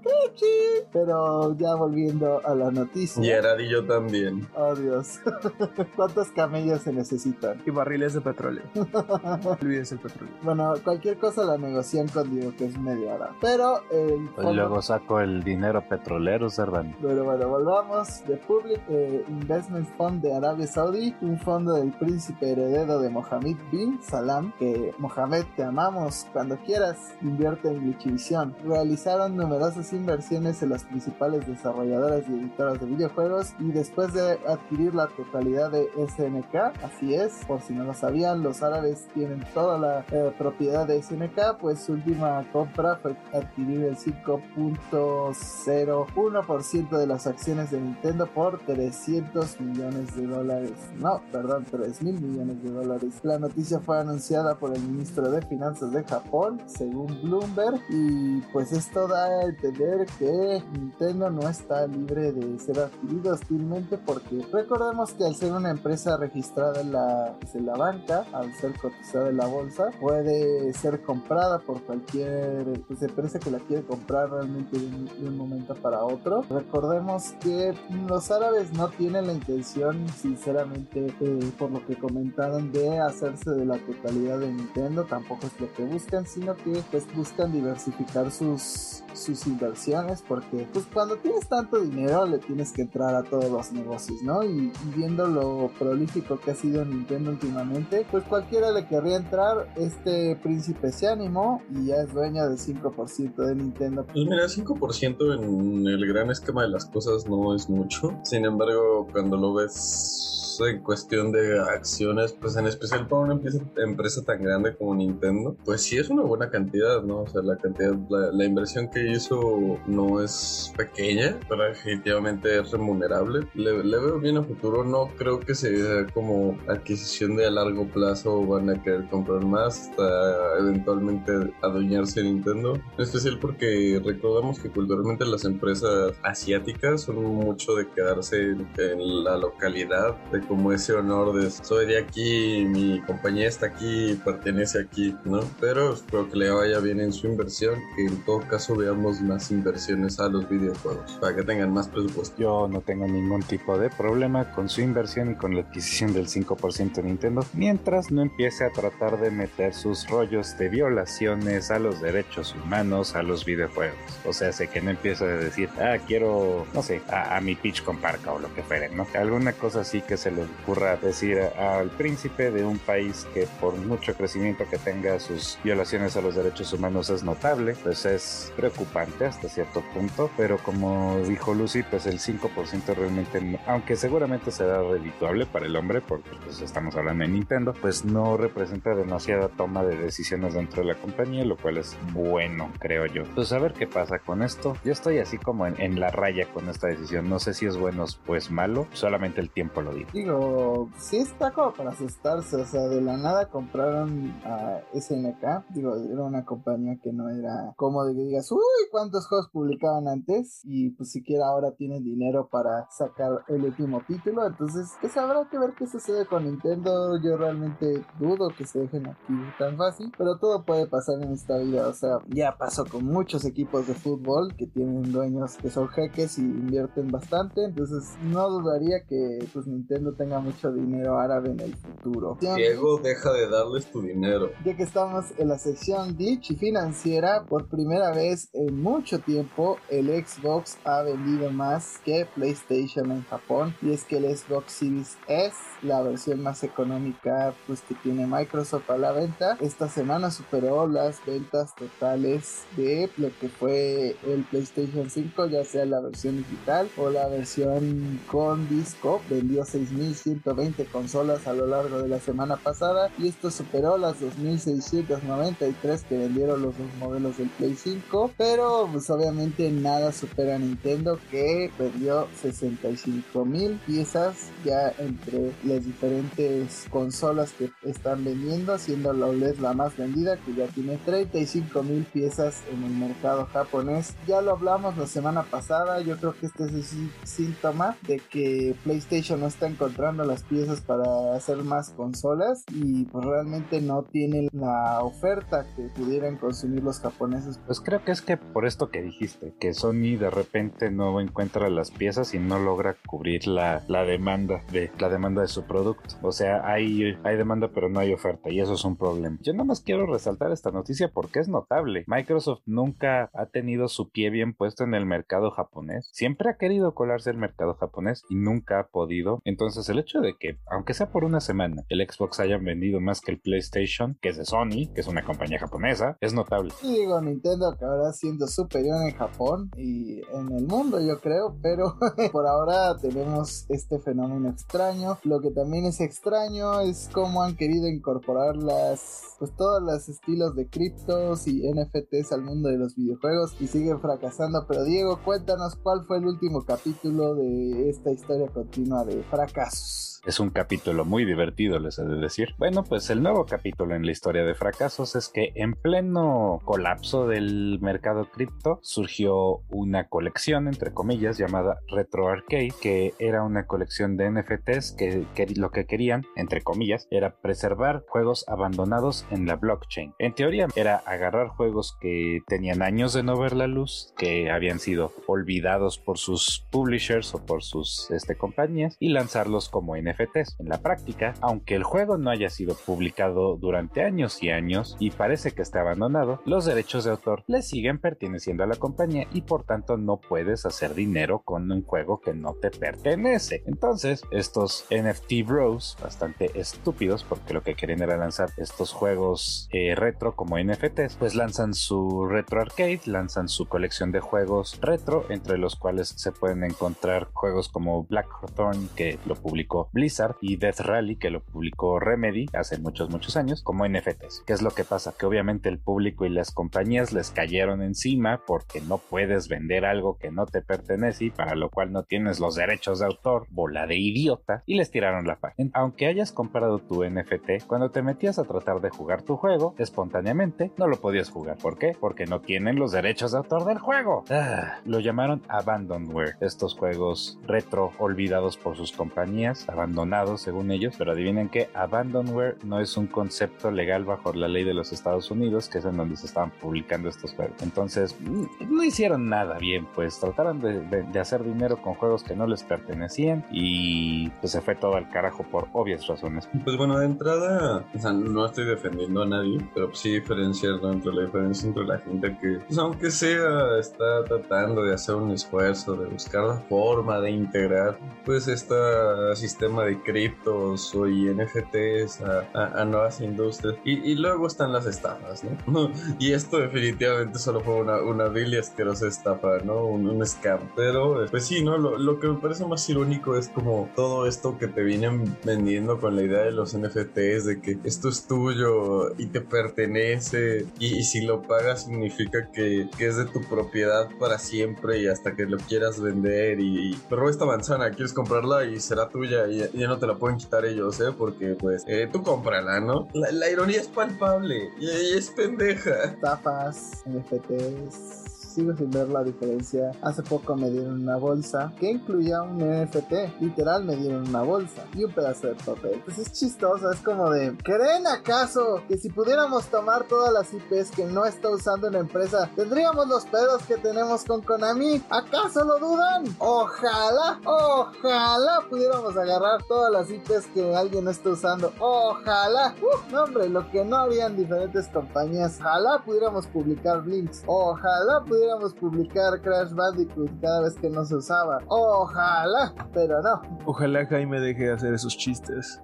S2: Pero ya volviendo a la noticia.
S4: Y Aradillo también.
S2: Oh Dios. [LAUGHS] ¿Cuántos camellos se necesitan?
S1: Y barriles de petróleo. [LAUGHS] Olvides el petróleo.
S2: Bueno, cualquier cosa la negocian con Diego, que es medio árabe. Pero el
S3: Pues luego saco el dinero petrolero, Servan.
S2: Pero bueno, volvamos. The Public eh, Investment Fund de Arabia Saudí, un fondo del príncipe heredero de Mohammed bin Salam, que Mohamed te amamos cuando quieras, invierte en Glitchivisión. Realizaron numerosas inversiones en las principales desarrolladoras y editoras de videojuegos y después de adquirir la totalidad de SNK, así es, por si no lo sabían, los árabes tienen toda la eh, propiedad de SNK, pues su última compra fue adquirir el 5.01% de las acciones de Nintendo por 300 millones de dólares. No, perdón, 3 mil millones de dólares. La noticia fue anunciada por el ministro de Finanzas de Japón, según Bloomberg, y pues esto da a entender que Nintendo no está libre de ser adquirido hostilmente porque recordemos que al ser una empresa registrada en la, pues, en la banca, al ser cotizada en la bolsa, puede ser comprada por cualquier pues, empresa que la quiere comprar realmente de un, de un momento para otro. Recordemos que los árabes no tienen la intención, sinceramente, eh, por lo que comentaron, de hacerse de la totalidad de Nintendo. Tampoco es lo que buscan, sino que pues buscan diversificar sus, sus inversiones porque pues cuando tienes tanto dinero le tienes que entrar a todos los negocios, ¿no? Y, y viendo lo prolífico que ha sido Nintendo últimamente, pues cualquiera le querría entrar. Este príncipe se animó y ya es dueño del 5% de Nintendo.
S4: Pues mira, 5% en el gran esquema de las cosas no es mucho. Sin embargo, cuando lo ves en cuestión de acciones, pues en especial para una empresa, empresa, tan grande como Nintendo, pues sí es una buena cantidad, ¿no? O sea, la cantidad, la, la inversión que hizo no es pequeña, pero definitivamente es remunerable. Le, le, veo bien a futuro, no creo que sea como adquisición de a largo plazo van a querer comprar más hasta eventualmente adueñarse de Nintendo, en especial porque recordamos que culturalmente las empresas asiáticas son mucho de quedarse en, en la localidad, de como ese honor de soy de aquí, mi compañía está aquí, pertenece aquí, ¿no? Pero espero que le vaya bien en su inversión, que en todo caso veamos más inversiones a los videojuegos, para que tengan más presupuesto.
S3: Yo no tengo ningún tipo de problema con su inversión y con la adquisición del 5% de Nintendo, mientras no empiece a tratar de meter sus rollos de violaciones a los derechos humanos a los videojuegos. O sea, sé que no empiece a decir, ah, quiero, no sé, a, a mi pitch con parca o lo que fuere, ¿no? Alguna cosa así que se le ocurra decir al príncipe de un país que por mucho crecimiento que tenga sus violaciones a los derechos humanos es notable, pues es preocupante hasta cierto punto, pero como dijo Lucy, pues el 5% realmente, aunque seguramente será redituable para el hombre, porque pues estamos hablando de Nintendo, pues no representa demasiada toma de decisiones dentro de la compañía, lo cual es bueno, creo yo. Pues a ver qué pasa con esto. Yo estoy así como en, en la raya con esta decisión, no sé si es bueno o pues malo, solamente el tiempo lo digo
S2: digo, sí está como para asustarse, o sea, de la nada compraron a SNK, digo, era una compañía que no era como que digas, uy, ¿cuántos juegos publicaban antes? Y pues siquiera ahora tienen dinero para sacar el último título, entonces, pues habrá que ver qué sucede con Nintendo, yo realmente dudo que se dejen aquí tan fácil, pero todo puede pasar en esta vida, o sea, ya pasó con muchos equipos de fútbol que tienen dueños que son jeques y invierten bastante, entonces no dudaría que pues Nintendo tenga mucho dinero árabe en el futuro.
S4: Diego, deja de darles tu dinero.
S2: Ya que estamos en la sección glitch y financiera, por primera vez en mucho tiempo, el Xbox ha vendido más que PlayStation en Japón. Y es que el Xbox Series S, la versión más económica pues, que tiene Microsoft a la venta, esta semana superó las ventas totales de lo que fue el PlayStation 5, ya sea la versión digital o la versión con disco. Vendió 6.000 120 consolas a lo largo de la semana pasada y esto superó las 2693 que vendieron los dos modelos del Play 5 pero pues obviamente nada supera a Nintendo que vendió 65 mil piezas ya entre las diferentes consolas que están vendiendo siendo la OLED la más vendida que ya tiene 35 mil piezas en el mercado japonés. Ya lo hablamos la semana pasada yo creo que este es el síntoma de que PlayStation no está en encontrando las piezas para hacer más consolas y pues realmente no tienen la oferta que pudieran consumir los japoneses.
S3: Pues creo que es que por esto que dijiste, que Sony de repente no encuentra las piezas y no logra cubrir la, la demanda de la demanda de su producto. O sea, hay, hay demanda pero no hay oferta y eso es un problema. Yo nada más quiero resaltar esta noticia porque es notable. Microsoft nunca ha tenido su pie bien puesto en el mercado japonés. Siempre ha querido colarse el mercado japonés y nunca ha podido. Entonces el hecho de que, aunque sea por una semana, el Xbox hayan vendido más que el PlayStation, que es de Sony, que es una compañía japonesa, es notable.
S2: Y digo, Nintendo acabará siendo superior en Japón y en el mundo, yo creo, pero [LAUGHS] por ahora tenemos este fenómeno extraño. Lo que también es extraño es cómo han querido incorporar las, pues todos los estilos de criptos y NFTs al mundo de los videojuegos y siguen fracasando. Pero Diego, cuéntanos cuál fue el último capítulo de esta historia continua de fracasos.
S3: Es un capítulo muy divertido, les he de decir. Bueno, pues el nuevo capítulo en la historia de fracasos es que en pleno colapso del mercado cripto surgió una colección, entre comillas, llamada Retro Arcade, que era una colección de NFTs que, lo que querían, entre comillas, era preservar juegos abandonados en la blockchain. En teoría era agarrar juegos que tenían años de no ver la luz, que habían sido olvidados por sus publishers o por sus este, compañías y lanzarlos como NFTs NFTs. En la práctica, aunque el juego no haya sido publicado durante años y años y parece que está abandonado, los derechos de autor le siguen perteneciendo a la compañía y por tanto no puedes hacer dinero con un juego que no te pertenece. Entonces, estos NFT bros, bastante estúpidos porque lo que querían era lanzar estos juegos eh, retro como NFTs, pues lanzan su retro arcade, lanzan su colección de juegos retro, entre los cuales se pueden encontrar juegos como Black Hawthorne que lo publicó Blizzard y Death Rally que lo publicó Remedy hace muchos muchos años como NFTs. ¿Qué es lo que pasa? Que obviamente el público y las compañías les cayeron encima porque no puedes vender algo que no te pertenece y para lo cual no tienes los derechos de autor, bola de idiota, y les tiraron la página. Aunque hayas comprado tu NFT, cuando te metías a tratar de jugar tu juego, espontáneamente no lo podías jugar. ¿Por qué? Porque no tienen los derechos de autor del juego. Ah, lo llamaron Abandonware. Estos juegos retro olvidados por sus compañías, abandonados según ellos, pero adivinen que abandonware no es un concepto legal bajo la ley de los Estados Unidos, que es en donde se estaban publicando estos juegos. Entonces, mm, no hicieron nada bien, pues trataron de, hacer dinero con juegos que no les pertenecían y pues se fue todo al carajo por obvias razones.
S4: Pues bueno, de entrada, o sea, no estoy defendiendo a nadie, pero sí diferenciar entre la diferencia entre la gente que, pues aunque sea, está tratando de hacer un esfuerzo, de buscar la forma de integrar, pues esta sistema de criptos o y NFTs a, nuevas industrias. Y, luego están las estafas, ¿no? [LAUGHS] y esto definitivamente solo fue una, una vil y asquerosa estafa, ¿no? Un, scam. Pero, pues sí, ¿no? Lo, que me parece más irónico es como todo esto que te vienen vendiendo con la idea de los NFTs, de que esto es tuyo y te pertenece y, si lo pagas significa que, que, es de tu propiedad para siempre y hasta que lo quieras vender y, pero esta manzana quieres comprarla y será tuya y ya no te la pueden quitar ellos, ¿eh? Porque, pues, eh, tú cómprala, ¿no? La, ironía es palpable y, es pendeja.
S2: Estafas, NFTs sigo sin ver la diferencia. Hace poco me dieron una bolsa que incluía un NFT. Literal me dieron una bolsa y un pedazo de papel. Pues es chistoso, es como de, ¿creen acaso que si pudiéramos tomar todas las IPs que no está usando la empresa, tendríamos los pedos que tenemos con Konami? ¿Acaso lo dudan? Ojalá, ojalá pudiéramos agarrar todas las IPs que alguien no está usando. Ojalá. Uh, no, hombre, lo que no harían diferentes compañías. Ojalá pudiéramos publicar links. Ojalá pudiéramos pudiéramos publicar Crash Bandicoot cada vez que no se usaba. Ojalá, pero no. [LAUGHS]
S1: Ojalá Jaime deje de hacer esos chistes.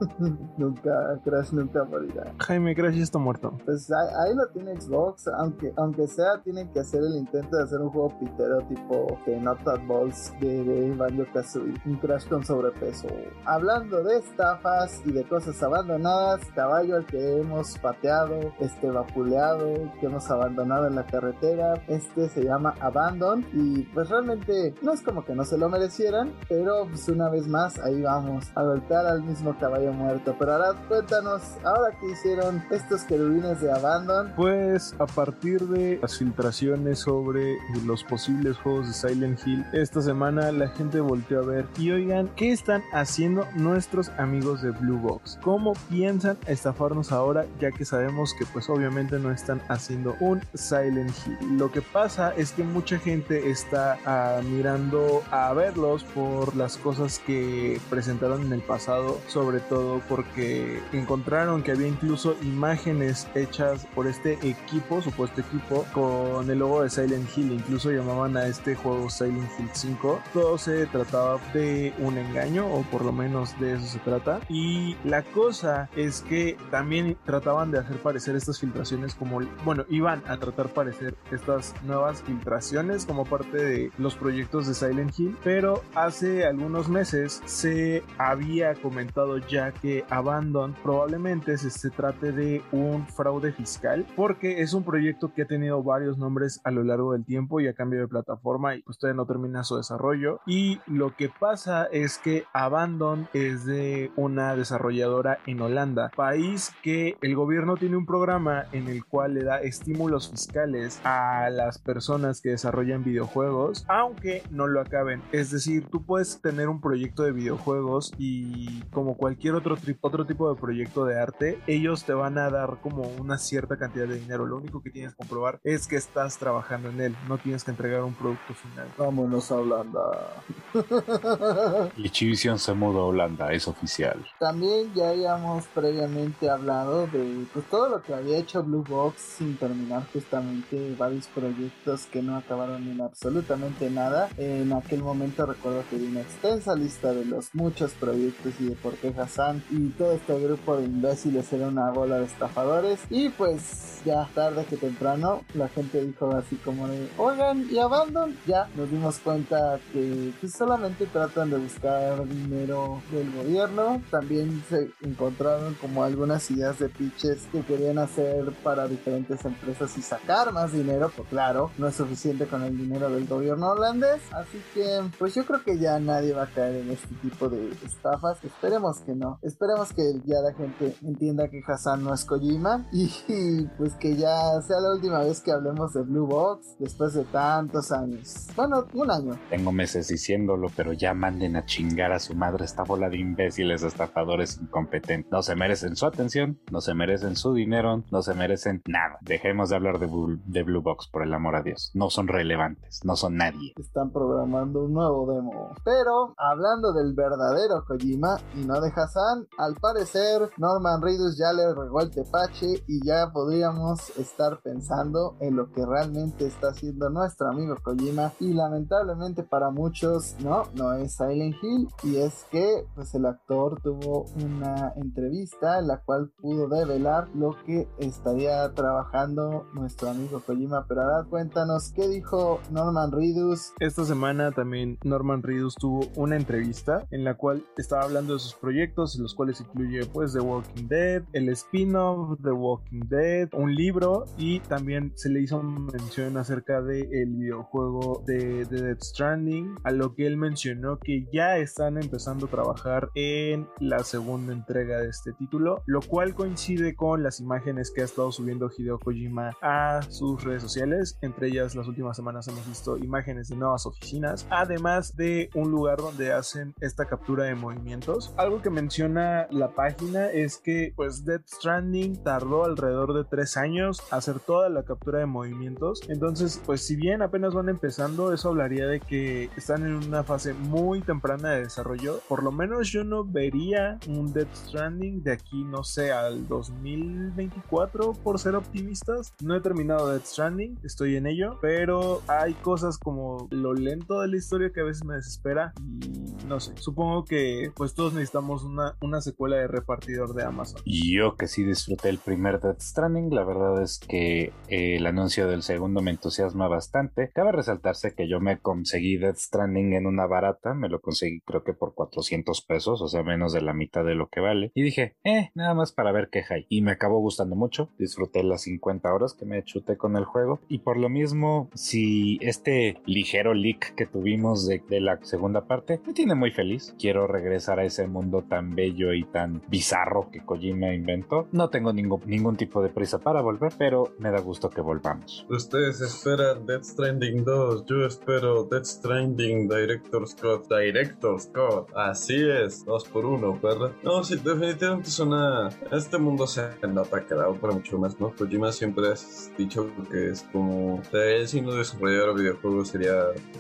S2: nunca, Crash nunca morirá.
S1: Jaime, Crash está muerto.
S2: Pues ahí, lo tiene Xbox, aunque, aunque sea, tienen que hacer el intento de hacer un juego pitero tipo que Not Balls de, de Banjo Kazooie. Un Crash con sobrepeso. Hablando de estafas y de cosas abandonadas, caballo al que hemos pateado, este vapuleado, que hemos abandonado en la carretera, este se llama Abandon y pues realmente no es como que no se lo merecieran, pero pues una vez más ahí vamos a golpear al mismo caballo muerto. Pero ahora cuéntanos, ahora que hicieron estos querubines de Abandon.
S1: Pues a partir de las filtraciones sobre los posibles juegos de Silent Hill, esta semana la gente volteó a ver y oigan, ¿qué están haciendo nuestros amigos de Blue Box? ¿Cómo piensan estafarnos ahora ya que sabemos que pues obviamente no están haciendo un Silent Hill? Lo que pasa es que mucha gente está ah, mirando a verlos por las cosas que presentaron en el pasado, sobre todo porque encontraron que había incluso imágenes hechas por este equipo, supuesto equipo, con el logo de Silent Hill, incluso llamaban a este juego Silent Hill 5. Todo se trataba de un engaño, o por lo menos de eso se trata. Y la cosa es que también trataban de hacer parecer estas filtraciones como, bueno, iban a tratar parecer estas nuevas filtraciones como parte de los proyectos de Silent Hill, pero hace algunos meses se había comentado ya que Abandon probablemente se, trate de un fraude fiscal porque es un proyecto que ha tenido varios nombres a lo largo del tiempo y a cambio de plataforma y pues todavía no termina su desarrollo. Y lo que pasa es que Abandon es de una desarrolladora en Holanda, país que el gobierno tiene un programa en el cual le da estímulos fiscales a las personas que desarrollan videojuegos, aunque no lo acaben. Es decir, tú puedes tener un proyecto de videojuegos y como cualquier otro, otro tipo de proyecto de arte, ellos te van a dar como una cierta cantidad de dinero. Lo único que tienes que comprobar es que estás trabajando en él, no tienes que entregar un producto final.
S2: Vámonos a Holanda.
S3: Y Chivisión se mudó a Holanda, es oficial.
S2: También ya habíamos previamente hablado de pues, todo lo que había hecho Blue Box sin terminar justamente varios proyectos que no acabaron en absolutamente nada. En aquel momento recuerdo que vi una extensa lista de los muchos proyectos y de por qué Hassan y todo este grupo de imbéciles era una bola de estafadores. Y pues ya tarde que temprano la gente dijo así como de, oigan, y Abandon, ya nos dimos cuenta que pues, solamente tratan de buscar dinero del gobierno. También se encontraron como algunas ideas de pitches que querían hacer para diferentes empresas y sacar más dinero, pues claro, no es suficiente con el dinero del gobierno holandés. Así que pues yo creo que ya nadie va a caer en este tipo de estafas. Esperemos que no. Esperemos que ya la gente entienda que Hassan no es Kojima y, pues que ya sea la última vez que hablemos de Blue Box después de tantos años. Bueno, un año.
S3: Tengo meses diciéndolo, pero ya manden a chingar a su madre esta bola de imbéciles estafadores incompetentes. No se merecen su atención, no se merecen su dinero, no se merecen nada. Dejemos de hablar de de Blue Box, por el amor a Dios. No son relevantes, no son nadie.
S2: Están programando un nuevo demo. Pero hablando del verdadero Kojima y no de Hassan, al parecer Norman Reedus ya le regó el tepache y ya podríamos estar pensando en lo que realmente está haciendo nuestro amigo Kojima y lamentablemente para muchos no, no es Silent Hill y es que pues el actor tuvo una entrevista en la cual pudo develar lo que estaría trabajando nuestro amigo Kojima pero ahora cuéntanos qué dijo Norman Reedus
S1: Esta semana también Norman Reedus tuvo una entrevista en la cual estaba hablando de sus proyectos, los cuales incluye pues The Walking Dead, el spin-off The Walking Dead, un libro y también se le hizo mención acerca del el videojuego de, de Death Stranding, a lo que él mencionó que ya están empezando a trabajar en la segunda entrega de este título, lo cual coincide con las imágenes que ha estado subiendo Hideo Kojima a sus redes sociales, entre ellas las últimas semanas hemos visto imágenes de nuevas oficinas, además de un lugar donde hacen esta captura de movimientos. Algo que menciona la página es que pues Death Stranding tardó alrededor de tres años hacer toda la captura de movimientos, entonces pues si bien apenas van empezando, eso hablaría de que están en una fase muy temprana de desarrollo, por lo menos yo no vería un Death Stranding de aquí, no sé, al 2024 por ser optimistas. No he terminado Death Stranding, estoy en ello, pero hay cosas como lo lento de la historia que a veces me desespera y no sé. Supongo que pues todos necesitamos una, una secuela de repartidor de Amazon.
S3: Yo que sí disfruté el primer Death Stranding, la verdad es que eh, el anuncio del segundo me entusiasma bastante. Cabe resaltarse que yo me conseguí Death Stranding en una barata, me lo conseguí creo que por 400 pesos, o sea, menos de la mitad de lo que vale. Y dije, eh, nada más para ver qué hay. Y me acabó gustando mucho, disfruté las 50 horas que me chuté con el juego. Y por lo mismo, si este ligero leak que tuvimos de, de la segunda parte me tiene muy feliz, quiero regresar a ese mundo tan bello y tan bizarro que Kojima inventó. No tengo ningún, ningún tipo de prisa para volver, pero me da gusto que volvamos.
S4: Ustedes esperan Death Stranding 2, yo espero Death Stranding Director Scott. Director Scott, así es, 2 por 1 ¿verdad? No, sí, definitivamente es una... Este mundo se nota que quedado para mucho más, ¿no? Kojima siempre ha dicho que es como... él si no desarrollara videojuegos sería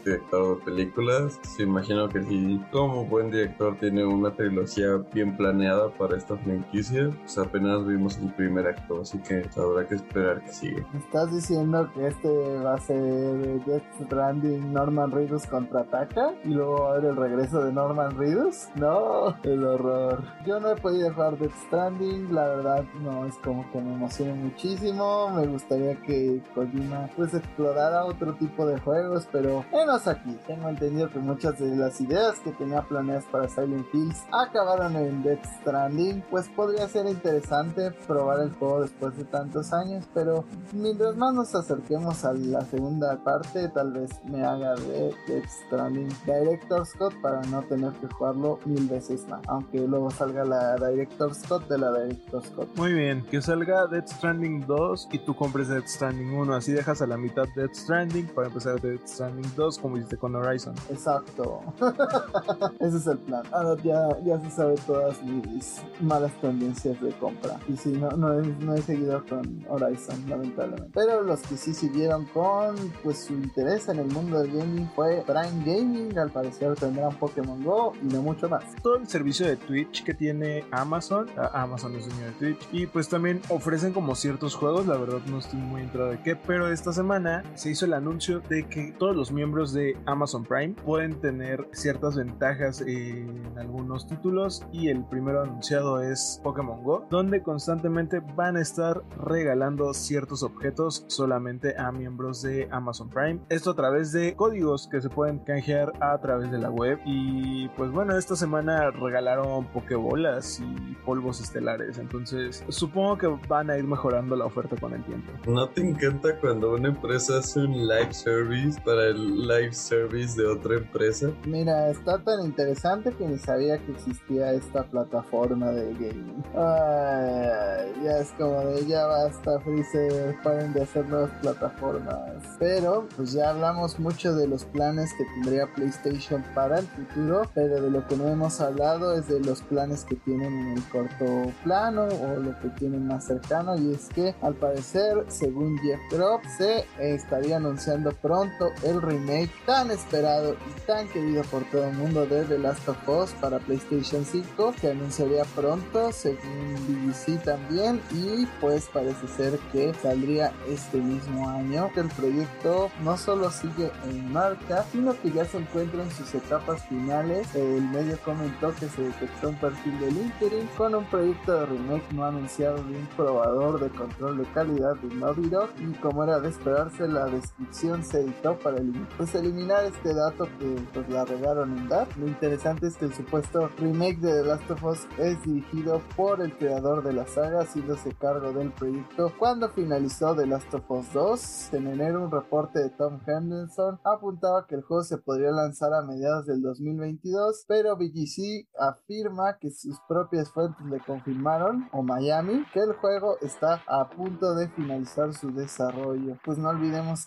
S4: director de películas. Se imagino que si como buen director tiene una trilogía bien planeada para esta franquicia, pues apenas vimos el primer acto, así que habrá que esperar que siga.
S2: ¿Estás diciendo que este va a ser Death Stranding Norman Reedus contraataca y luego va a haber el regreso de Norman Reedus? No, el horror. Yo no he podido jugar Death Stranding, la verdad no es como que me emociona muchísimo. Me gustaría que Kojima pues explorara otro tipo de juegos, pero menos aquí. Tengo entendido que muchas de las ideas que tenía planeadas para Silent Hills acabaron en Death Stranding, pues podría ser interesante probar el juego después de tantos años, pero mientras más nos acerquemos a la segunda parte, tal vez me haga de Death Stranding Director Scott para no tener que jugarlo mil veces más, aunque luego salga la Director Scott de la Director Scott.
S1: Muy bien, que salga Death Stranding 2 y tú compres Death Stranding 1, así dejas a la mitad Death Stranding para empezar Death Stranding 2 como hiciste con Horizon.
S2: Exacto. [LAUGHS] Ese es el plan. Ahora ya, ya se sabe todas mis malas tendencias de compra. Y si no, no, he, no he seguido con Horizon, lamentablemente. Pero los que sí siguieron con pues su interés en el mundo del gaming fue Prime Gaming. Al parecer tendrán Pokémon Go y no mucho más.
S1: Todo el servicio de Twitch que tiene Amazon, Amazon es dueño de Twitch, y pues también ofrecen como ciertos juegos, la verdad no estoy muy entrado de qué, pero esta semana se hizo el anuncio de que todos los miembros de Amazon Prime pueden tener ciertas ventajas en algunos títulos y el primero anunciado es Pokémon Go, donde constantemente van a estar regalando ciertos objetos solamente a miembros de Amazon Prime. Esto a través de códigos que se pueden canjear a través de la web y pues bueno, esta semana regalaron Pokébolas y polvos estelares, entonces supongo que van a ir mejorando la oferta con el tiempo.
S4: ¿No te encanta cuando una empresa hace un live service para el live service de otra empresa?
S2: Mira, está tan interesante que ni sabía que existía esta plataforma de gaming. Ay, ya es como de ya basta, Freezer, paren de hacer nuevas plataformas. Pero, pues ya hablamos mucho de los planes que tendría PlayStation para el futuro, pero de lo que no hemos hablado es de los planes que tienen en el corto plano o lo que tienen más cercano. Y es que, al parecer, según Jeff Drop, se estaría anunciando pronto el remake tan esperado y tan querido por todo el mundo de The Last of Us para PlayStation 5, que anunciaría pronto, según BBC también, y pues parece ser que saldría este mismo año. El proyecto no solo sigue en marca, sino que ya se encuentra en sus etapas finales. El medio comentó que se detectó un perfil de LinkedIn con un proyecto de remake no anunciado de un probador de control de calidad de Naughty Dog y como era de la descripción se editó para eliminar, pues eliminar este dato que pues la regaron en dar. Lo interesante es que el supuesto remake de The Last of Us es dirigido por el creador de la saga, haciéndose cargo del proyecto cuando finalizó The Last of Us 2. En enero un reporte de Tom Henderson apuntaba que el juego se podría lanzar a mediados del 2022, pero BGC afirma que sus propias fuentes le confirmaron, o Miami, que el juego está a punto de finalizar su desarrollo. Pues no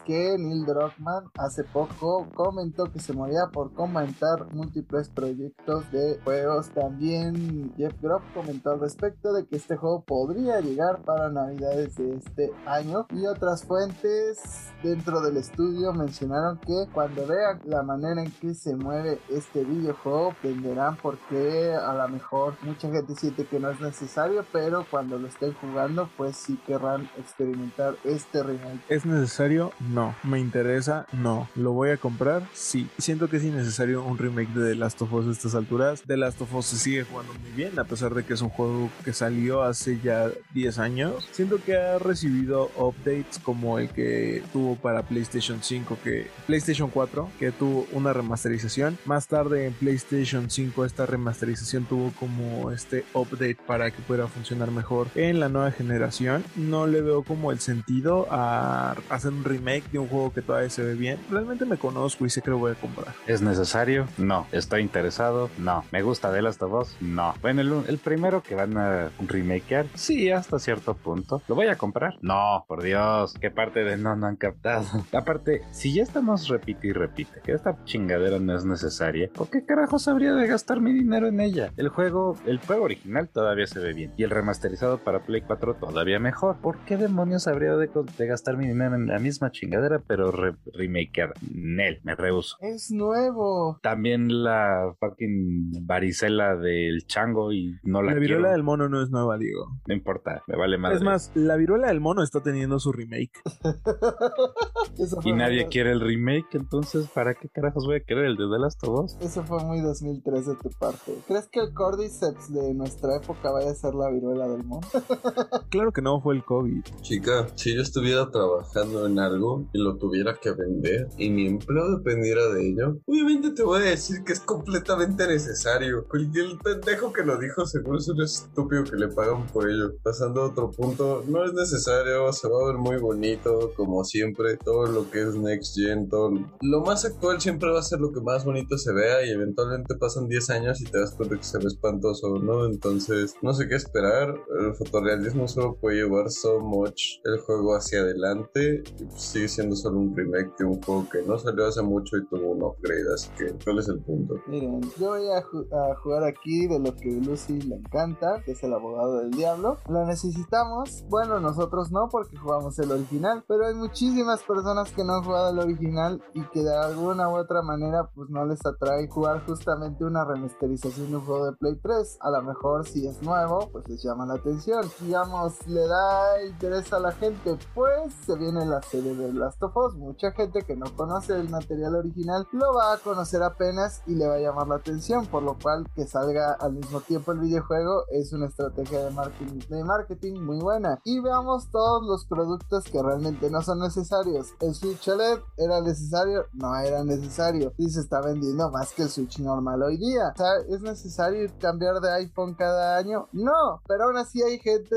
S2: que Neil Druckmann hace poco comentó que se moría por comentar múltiples proyectos de juegos. También Jeff Groff comentó al respecto de que este juego podría llegar para navidades de este año y otras fuentes dentro del estudio mencionaron que cuando vean la manera en que se mueve este videojuego entenderán por qué a lo mejor mucha gente siente que no es necesario pero cuando lo estén jugando pues sí querrán experimentar este remake.
S1: ¿Es necesario? No. ¿Me interesa? No. ¿Lo voy a comprar? Sí. Siento que es innecesario un remake de The Last of Us a estas alturas. The Last of Us se sigue jugando muy bien, a pesar de que es un juego que salió hace ya 10 años. Siento que ha recibido updates como el que tuvo para PlayStation 5, que PlayStation 4, que tuvo una remasterización. Más tarde en PlayStation 5 esta remasterización tuvo como este update para que pueda funcionar mejor en la nueva generación. No le veo como el sentido a hacer remake de un juego que todavía se ve bien. Realmente me conozco y sé que lo voy a comprar.
S3: ¿Es necesario? No. ¿Estoy interesado? No. ¿Me gusta The Last of Us? No. Bueno, el, primero que van a remakear, sí, hasta cierto punto. ¿Lo voy a comprar? No, por Dios. ¿Qué parte de no no han captado? [LAUGHS] Aparte, si ya estamos repite y repite que esta chingadera no es necesaria, ¿por qué carajos habría de gastar mi dinero en ella? El juego, el juego original todavía se ve bien y el remasterizado para Play 4 todavía mejor. ¿Por qué demonios habría de, de gastar mi dinero en la misma chingadera pero re remakeada? Nel, me rehuso.
S2: Es nuevo.
S3: También la fucking varicela del chango y no la,
S1: La viruela
S3: quiero.
S1: del mono no es nueva, Diego.
S3: No importa, me vale madre.
S1: Es más, la viruela del mono está teniendo su remake. [LAUGHS]
S3: Y nadie
S2: muy-
S3: quiere el remake, entonces ¿para qué carajos voy a querer el de The Last of Us?
S2: Eso fue muy 2003 de tu parte. ¿Crees que el Cordyceps de nuestra época vaya a ser la viruela del mundo? [LAUGHS]
S1: Claro que no fue el COVID.
S4: Chica, si yo estuviera trabajando en algo y lo tuviera que vender y mi empleo dependiera de ello, obviamente te voy a decir que es completamente necesario. Cualquier pendejo que lo dijo seguro es un estúpido que le pagan por ello. Pasando a otro punto, no es necesario, se va a ver muy bonito, como siempre, todo lo que es Next Gen, todo lo más actual siempre va a ser lo que más bonito se vea y eventualmente pasan 10 años y te das cuenta que se ve espantoso, ¿no? Entonces, no sé qué esperar, el fotorrealismo solo puede llevar so much el juego hacia adelante y sigue siendo solo un remake de un juego que no salió hace mucho y tuvo un upgrade, así que ¿cuál es el punto?
S2: Miren, yo voy a, ju- a jugar aquí de lo que Lucy le encanta, que es el abogado del diablo. Lo necesitamos, bueno, nosotros no porque jugamos el original, pero hay muchísimas personas que no han jugado el original y que de alguna u otra manera pues no les atrae jugar justamente una remasterización de un juego de Play 3. A lo mejor si es nuevo, pues les llama la atención. Digamos, le da interés a la gente, pues se viene la serie de Last of Us. Mucha gente que no conoce el material original lo va a conocer apenas y le va a llamar la atención, por lo cual que salga al mismo tiempo el videojuego es una estrategia de marketing, de marketing muy buena. Y veamos todos los productos que realmente no son necesarios. El Switch OLED era necesario, no era necesario. Y se está vendiendo más que el Switch normal hoy día. O sea, ¿es necesario cambiar de iPhone cada año? No, pero aún así hay gente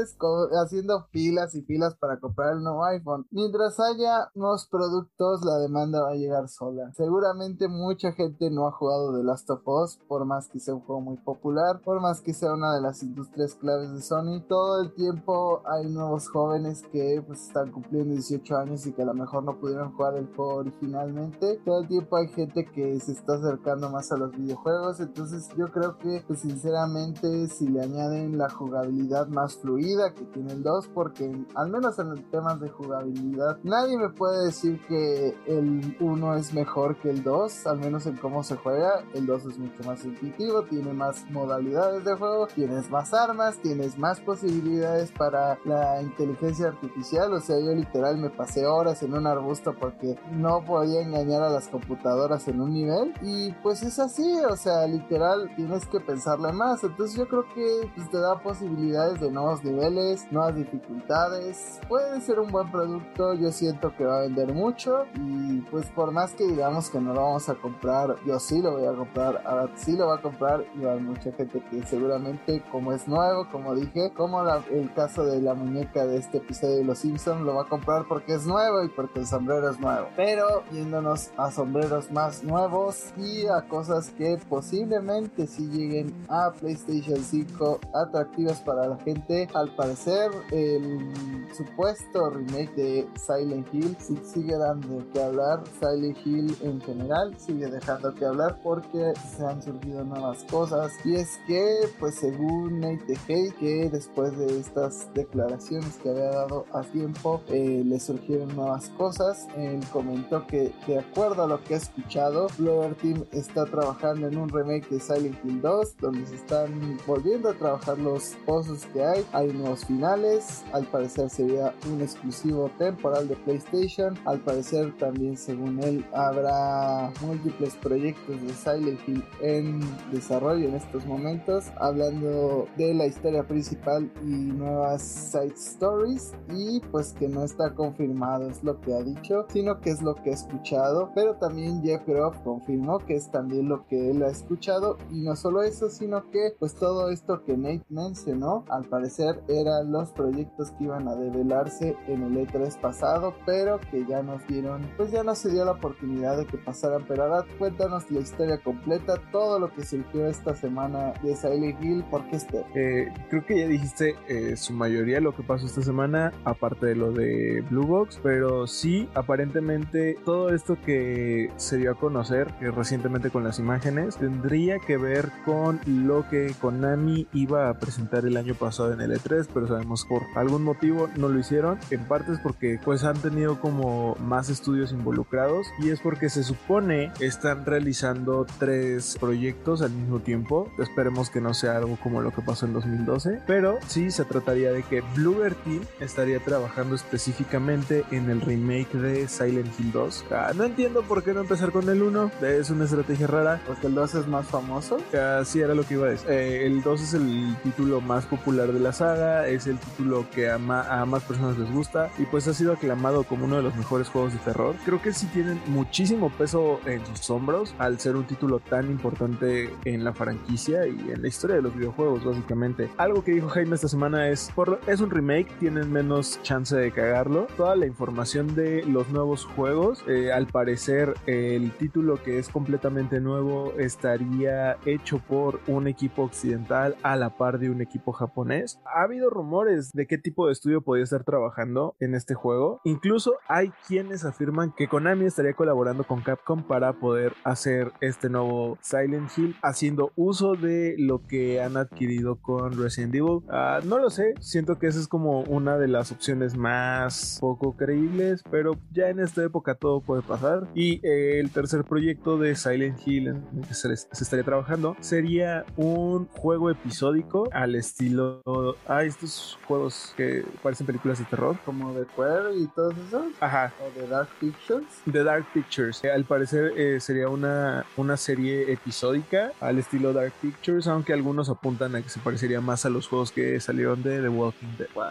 S2: haciendo filas y filas para comprar el nuevo iPhone. Mientras haya nuevos productos, la demanda va a llegar sola. Seguramente mucha gente no ha jugado The Last of Us, por más que sea un juego muy popular, por más que sea una de las industrias claves de Sony. Todo el tiempo hay nuevos jóvenes que pues están cumpliendo 18 años y que a lo mejor no pudieron jugar el juego originalmente. Todo el tiempo hay gente que se está acercando más a los videojuegos. Entonces yo creo que pues sinceramente si le añaden la jugabilidad más fluida que tiene el 2, porque al menos en el temas de jugabilidad nadie me puede decir que el 1 es mejor que el 2, al menos en cómo se juega. El 2 es mucho más intuitivo, tiene más modalidades de juego, tienes más armas, tienes más posibilidades para la inteligencia artificial. O sea, yo literal me pasé horas en un arbusto porque no podía engañar a las computadoras en un nivel. Y pues es así, o sea, literal tienes que pensarle más. Entonces yo creo que pues, te da posibilidades de nuevos niveles, nuevas dificultades. Puede ser un buen producto, yo siento que va a vender mucho. Y pues por más que digamos que no lo vamos a comprar, yo sí lo voy a comprar. Ahora sí lo va a comprar y va a haber mucha gente que seguramente como es nuevo, como dije, como la- el caso de la muñeca de este episodio de Los Simpsons, lo va a comprar porque es nuevo y porque el sombrero es nuevo. Pero yéndonos a sombreros más nuevos y a cosas que posiblemente sí lleguen a PlayStation 5 atractivas para la gente. Al parecer, el supuesto remake de Silent Hill sí sigue dando que hablar. Silent Hill en general sigue dejando que hablar porque se han surgido nuevas cosas. Y es que, pues según Nate DeHay, que después de estas declaraciones que había dado a tiempo, eh, le surgieron nuevas cosas. Él comentó que de acuerdo a lo que ha escuchado, Blover Team está trabajando en un remake de Silent Hill 2, donde se están volviendo a trabajar los pozos que hay. Hay nuevos finales, al parecer sería un exclusivo temporal de PlayStation. Al parecer también, según él, habrá múltiples proyectos de Silent Hill en desarrollo en estos momentos, hablando de la historia principal y nuevas side stories. Y pues que no está confirmado es lo que ha dicho, sino que es lo que he escuchado, pero también Jeff Groff confirmó que es también lo que él ha escuchado. Y no solo eso, sino que pues todo esto que Nate mencionó, al parecer eran los proyectos que iban a develarse en el E3 pasado, pero que ya nos dieron, pues ya no se dio la oportunidad de que pasaran, pero ahora cuéntanos la historia completa, todo lo que surgió esta semana de Silent Hill, ¿por qué este?
S1: Eh, creo que ya dijiste eh, su mayoría lo que pasó esta semana, aparte de lo de Blue Box, pero sí, aparentemente todo esto que se dio a conocer recientemente con las imágenes tendría que ver con lo que Konami iba a presentar el año pasado en el E3, pero sabemos por algún motivo no lo hicieron, en parte es porque pues han tenido como más estudios involucrados y es porque se supone están realizando tres proyectos al mismo tiempo, esperemos que no sea algo como lo que pasó en 2012, pero sí se trataría de que Bluebird Team estaría trabajando específicamente en el remake de Silent Hill 2. Ah, no entiendo por qué no empezar con el 1, es una estrategia rara.
S2: Porque el 2 es más famoso.
S1: Así era lo que iba a decir. Eh, el 2 es el título más popular de la saga, es el título que a, a más personas les gusta y pues ha sido aclamado como uno de los mejores juegos de terror. Creo que sí tienen muchísimo peso en sus hombros al ser un título tan importante en la franquicia y en la historia de los videojuegos básicamente. Algo que dijo Jaime esta semana es, es un remake, tienen menos chance de cagarlo. Toda la información de los nuevos juegos, eh, al parecer el título que es completamente nuevo estaría hecho por un equipo occidental a la par de un equipo japonés. Ha habido rumores de qué tipo de estudio podría estar trabajando en este juego. Incluso hay quienes afirman que Konami estaría colaborando con Capcom para poder hacer este nuevo Silent Hill haciendo uso de lo que han adquirido con Resident Evil. Ah, no lo sé, siento que esa es como una de las opciones más poco creíbles, pero ya en esta época todo puede pasar. Y eh, el tercer proyecto de Silent Hill en el que se, estaría trabajando sería un juego episódico al estilo. Ah, estos juegos que parecen películas de terror.
S2: Como The Queer y todos esos.
S1: Ajá.
S2: O The Dark Pictures.
S1: The Dark Pictures. Eh, al parecer eh, sería una, una serie episódica al estilo Dark Pictures, aunque algunos apuntan a que se parecería más a los juegos que salieron de The Walking Dead. [LAUGHS]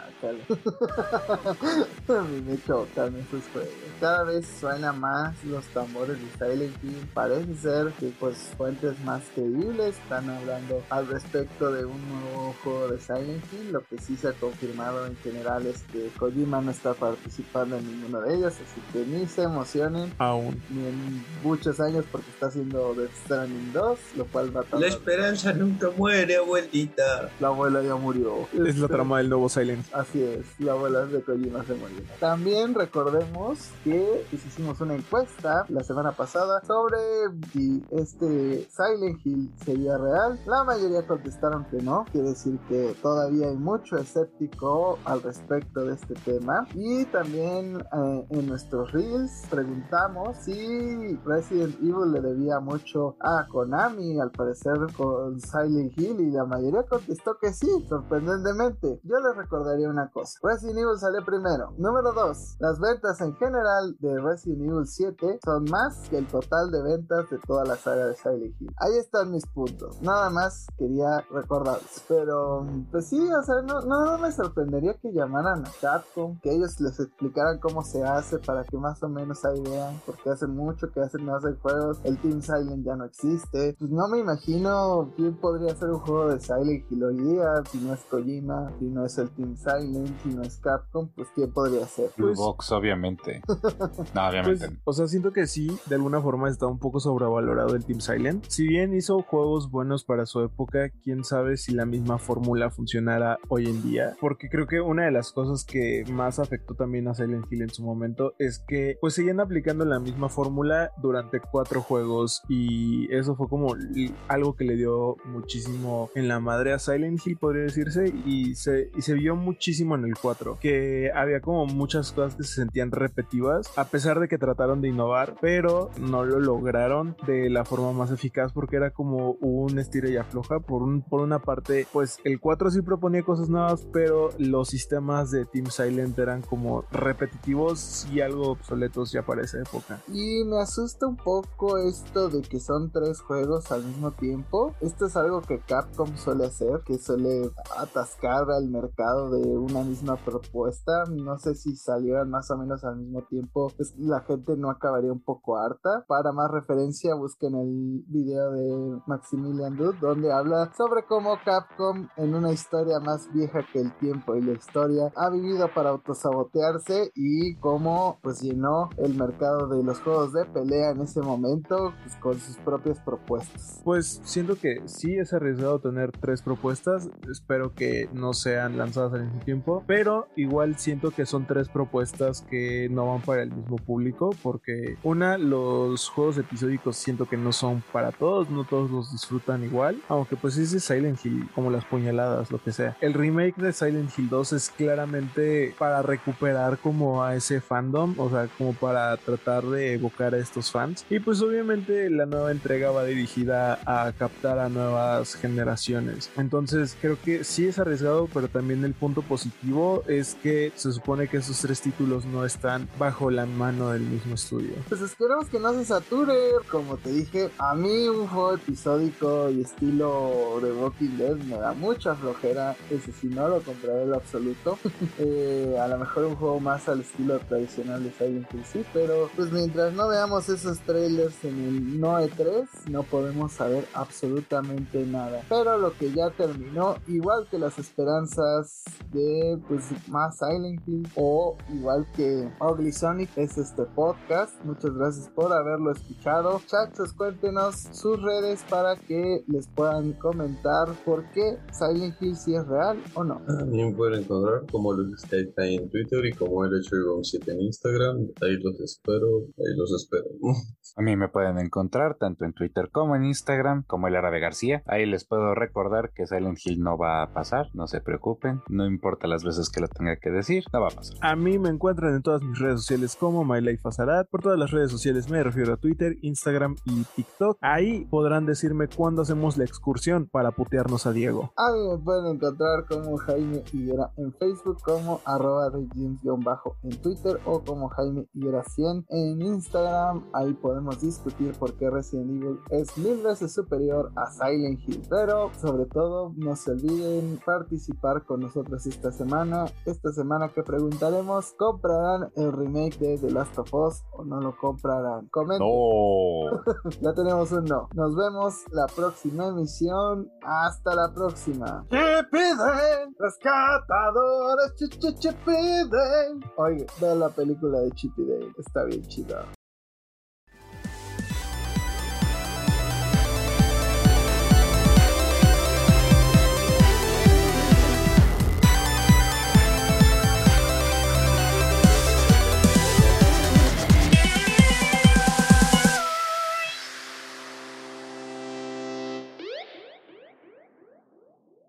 S2: a mí me chocan esos juegos. Cada vez suena más los tambores de Silent Hill. Parece ser que pues fuentes más creíbles están hablando al respecto de un nuevo juego de Silent Hill. Lo que sí se ha confirmado en general es que Kojima no está participando en ninguno de ellos, así que ni se emocionen.
S1: Aún.
S2: Ni en muchos años porque está haciendo Death Stranding 2, lo cual va a
S4: La esperanza nunca muere, abuelita.
S2: La abuela ya murió.
S1: Es la trama del nuevo Silent.
S2: Así es, la abuela de Kojima se murió. También recordemos que hicimos una encuesta la semana pasada sobre si este Silent Hill sería real. La mayoría contestaron que no, quiere decir que todavía hay mucho escéptico al respecto de este tema. Y también eh, en nuestros reels preguntamos si Resident Evil le debía mucho a Konami, al parecer con Silent Hill, y la mayoría contestó que sí, sorprendentemente. Yo les recordaría una cosa: Resident Evil salió primero. Número 2. Las ventas en general de Resident Evil 7 son más que el total de ventas de toda la saga de Silent Hill. Ahí están mis puntos. Nada más quería recordarles. Pero, pues sí, o sea, no, no me sorprendería que llamaran a Capcom, que ellos les explicaran cómo se hace para que más o menos ahí vean, porque hace mucho que hacen, no hacen juegos. El Team Silent ya no existe. Pues no me imagino quién podría hacer un juego de Silent Hill hoy día, si no es Kojima, si no es el Team Silent, si no es Capcom, pues quién podría ser.
S3: Blue
S1: Pues-
S3: Box, obviamente. [LAUGHS] no, obviamente.
S1: Pues, o sea, siento que sí, de alguna forma está un poco sobrevalorado el Team Silent. Si bien hizo juegos buenos para su época, quién sabe si la misma fórmula funcionara hoy en día. Porque creo que una de las cosas que más afectó también a Silent Hill en su momento es que pues seguían aplicando la misma fórmula durante cuatro juegos y eso fue como algo que le dio muchísimo en la madre a Silent Hill podría decirse y se, y se vio muchísimo en el 4 que había como muchas cosas que se sentían repetitivas a pesar de que trataron de innovar pero no lo lograron de la forma más eficaz porque era como un estira y afloja. Por, un, por una parte pues el 4 sí proponía cosas nuevas pero los sistemas de Team Silent eran como repetitivos y algo obsoletos ya para esa época
S2: Y me asusta un poco esto de que son tres juegos al mismo tiempo. Esto es algo que Capcom suele hacer, que suele atascar al mercado de una misma propuesta. No sé si salieran más o menos al mismo tiempo, pues la gente no acabaría un poco harta. Para más referencia, busquen el video de Maximilian Dude, donde habla sobre cómo Capcom, en una historia más vieja que el tiempo y la historia, ha vivido para autosabotearse y cómo pues llenó el mercado de los juegos de pelea en ese momento pues, con sus propias propuestas.
S1: Pues siento que sí es arriesgado tener tres propuestas. Espero que no sean lanzadas al mismo tiempo. Pero igual siento que son tres propuestas que no van para el mismo público. Porque una, los juegos episódicos siento que no son para todos. No todos los disfrutan igual. Aunque pues es Silent Hill, como las puñaladas, lo que sea. El remake de Silent Hill 2 es claramente para recuperar como a ese fandom. O sea, como para tratar de evocar a estos fans. Y pues obviamente la nueva entrega va dirigida a captar a nuevas generaciones. Entonces creo que sí es arriesgado, pero también el punto positivo es que se supone que esos tres títulos no están bajo la mano del mismo estudio.
S2: Pues esperemos que no se sature. Como te dije, a mí un juego episódico y estilo de Walking Dead me da mucha flojera. Ese si no lo compraré en lo absoluto. [LAUGHS] Eh, a lo mejor un juego más al estilo tradicional de Silent Hill sí, pero pues mientras no veamos esos trailers en el No E3, no podemos saber absolutamente nada. Pero lo que ya terminó, igual que las esperanzas de pues más Silent Hill o igual que Ugly Sonic es este podcast. Muchas gracias por haberlo escuchado. Chachos, cuéntenos sus redes para que les puedan comentar por qué Silent Hill si es real o no.
S4: También pueden encontrar como los Skype en Twitter y como 7 en Instagram. Ahí los espero, ahí los espero.
S3: A mí me pueden encontrar tanto en Twitter como en Instagram, como el Árabe García. Ahí les puedo recordar que Silent Hill no va a pasar, no se preocupen, no importa las veces que lo tenga que decir, no va a pasar.
S1: A mí me encuentran en todas mis redes sociales como MyLifeAzarat. Por todas las redes sociales me refiero a Twitter, Instagram y TikTok. Ahí podrán decirme cuándo hacemos la excursión para putearnos a Diego.
S2: A mí me pueden encontrar como Jaime Higuera en Facebook, como arroba bajo en Twitter o como Jaime Higuera 100 en Instagram. Ahí podemos discutir por qué Resident Evil es mil veces superior a Silent Hill. Pero sobre todo no se olviden participar con nosotros esta semana. Esta semana que preguntaremos, ¿comprarán el remake de The Last of Us o no lo comprarán? Comenten.
S3: No. [LAUGHS]
S2: ya tenemos un no. Nos vemos la próxima emisión. Hasta la próxima.
S1: ¿Qué piden? Rescatadores, piden.
S2: Oye, ve la película de Chippy Dale. Está bien chida.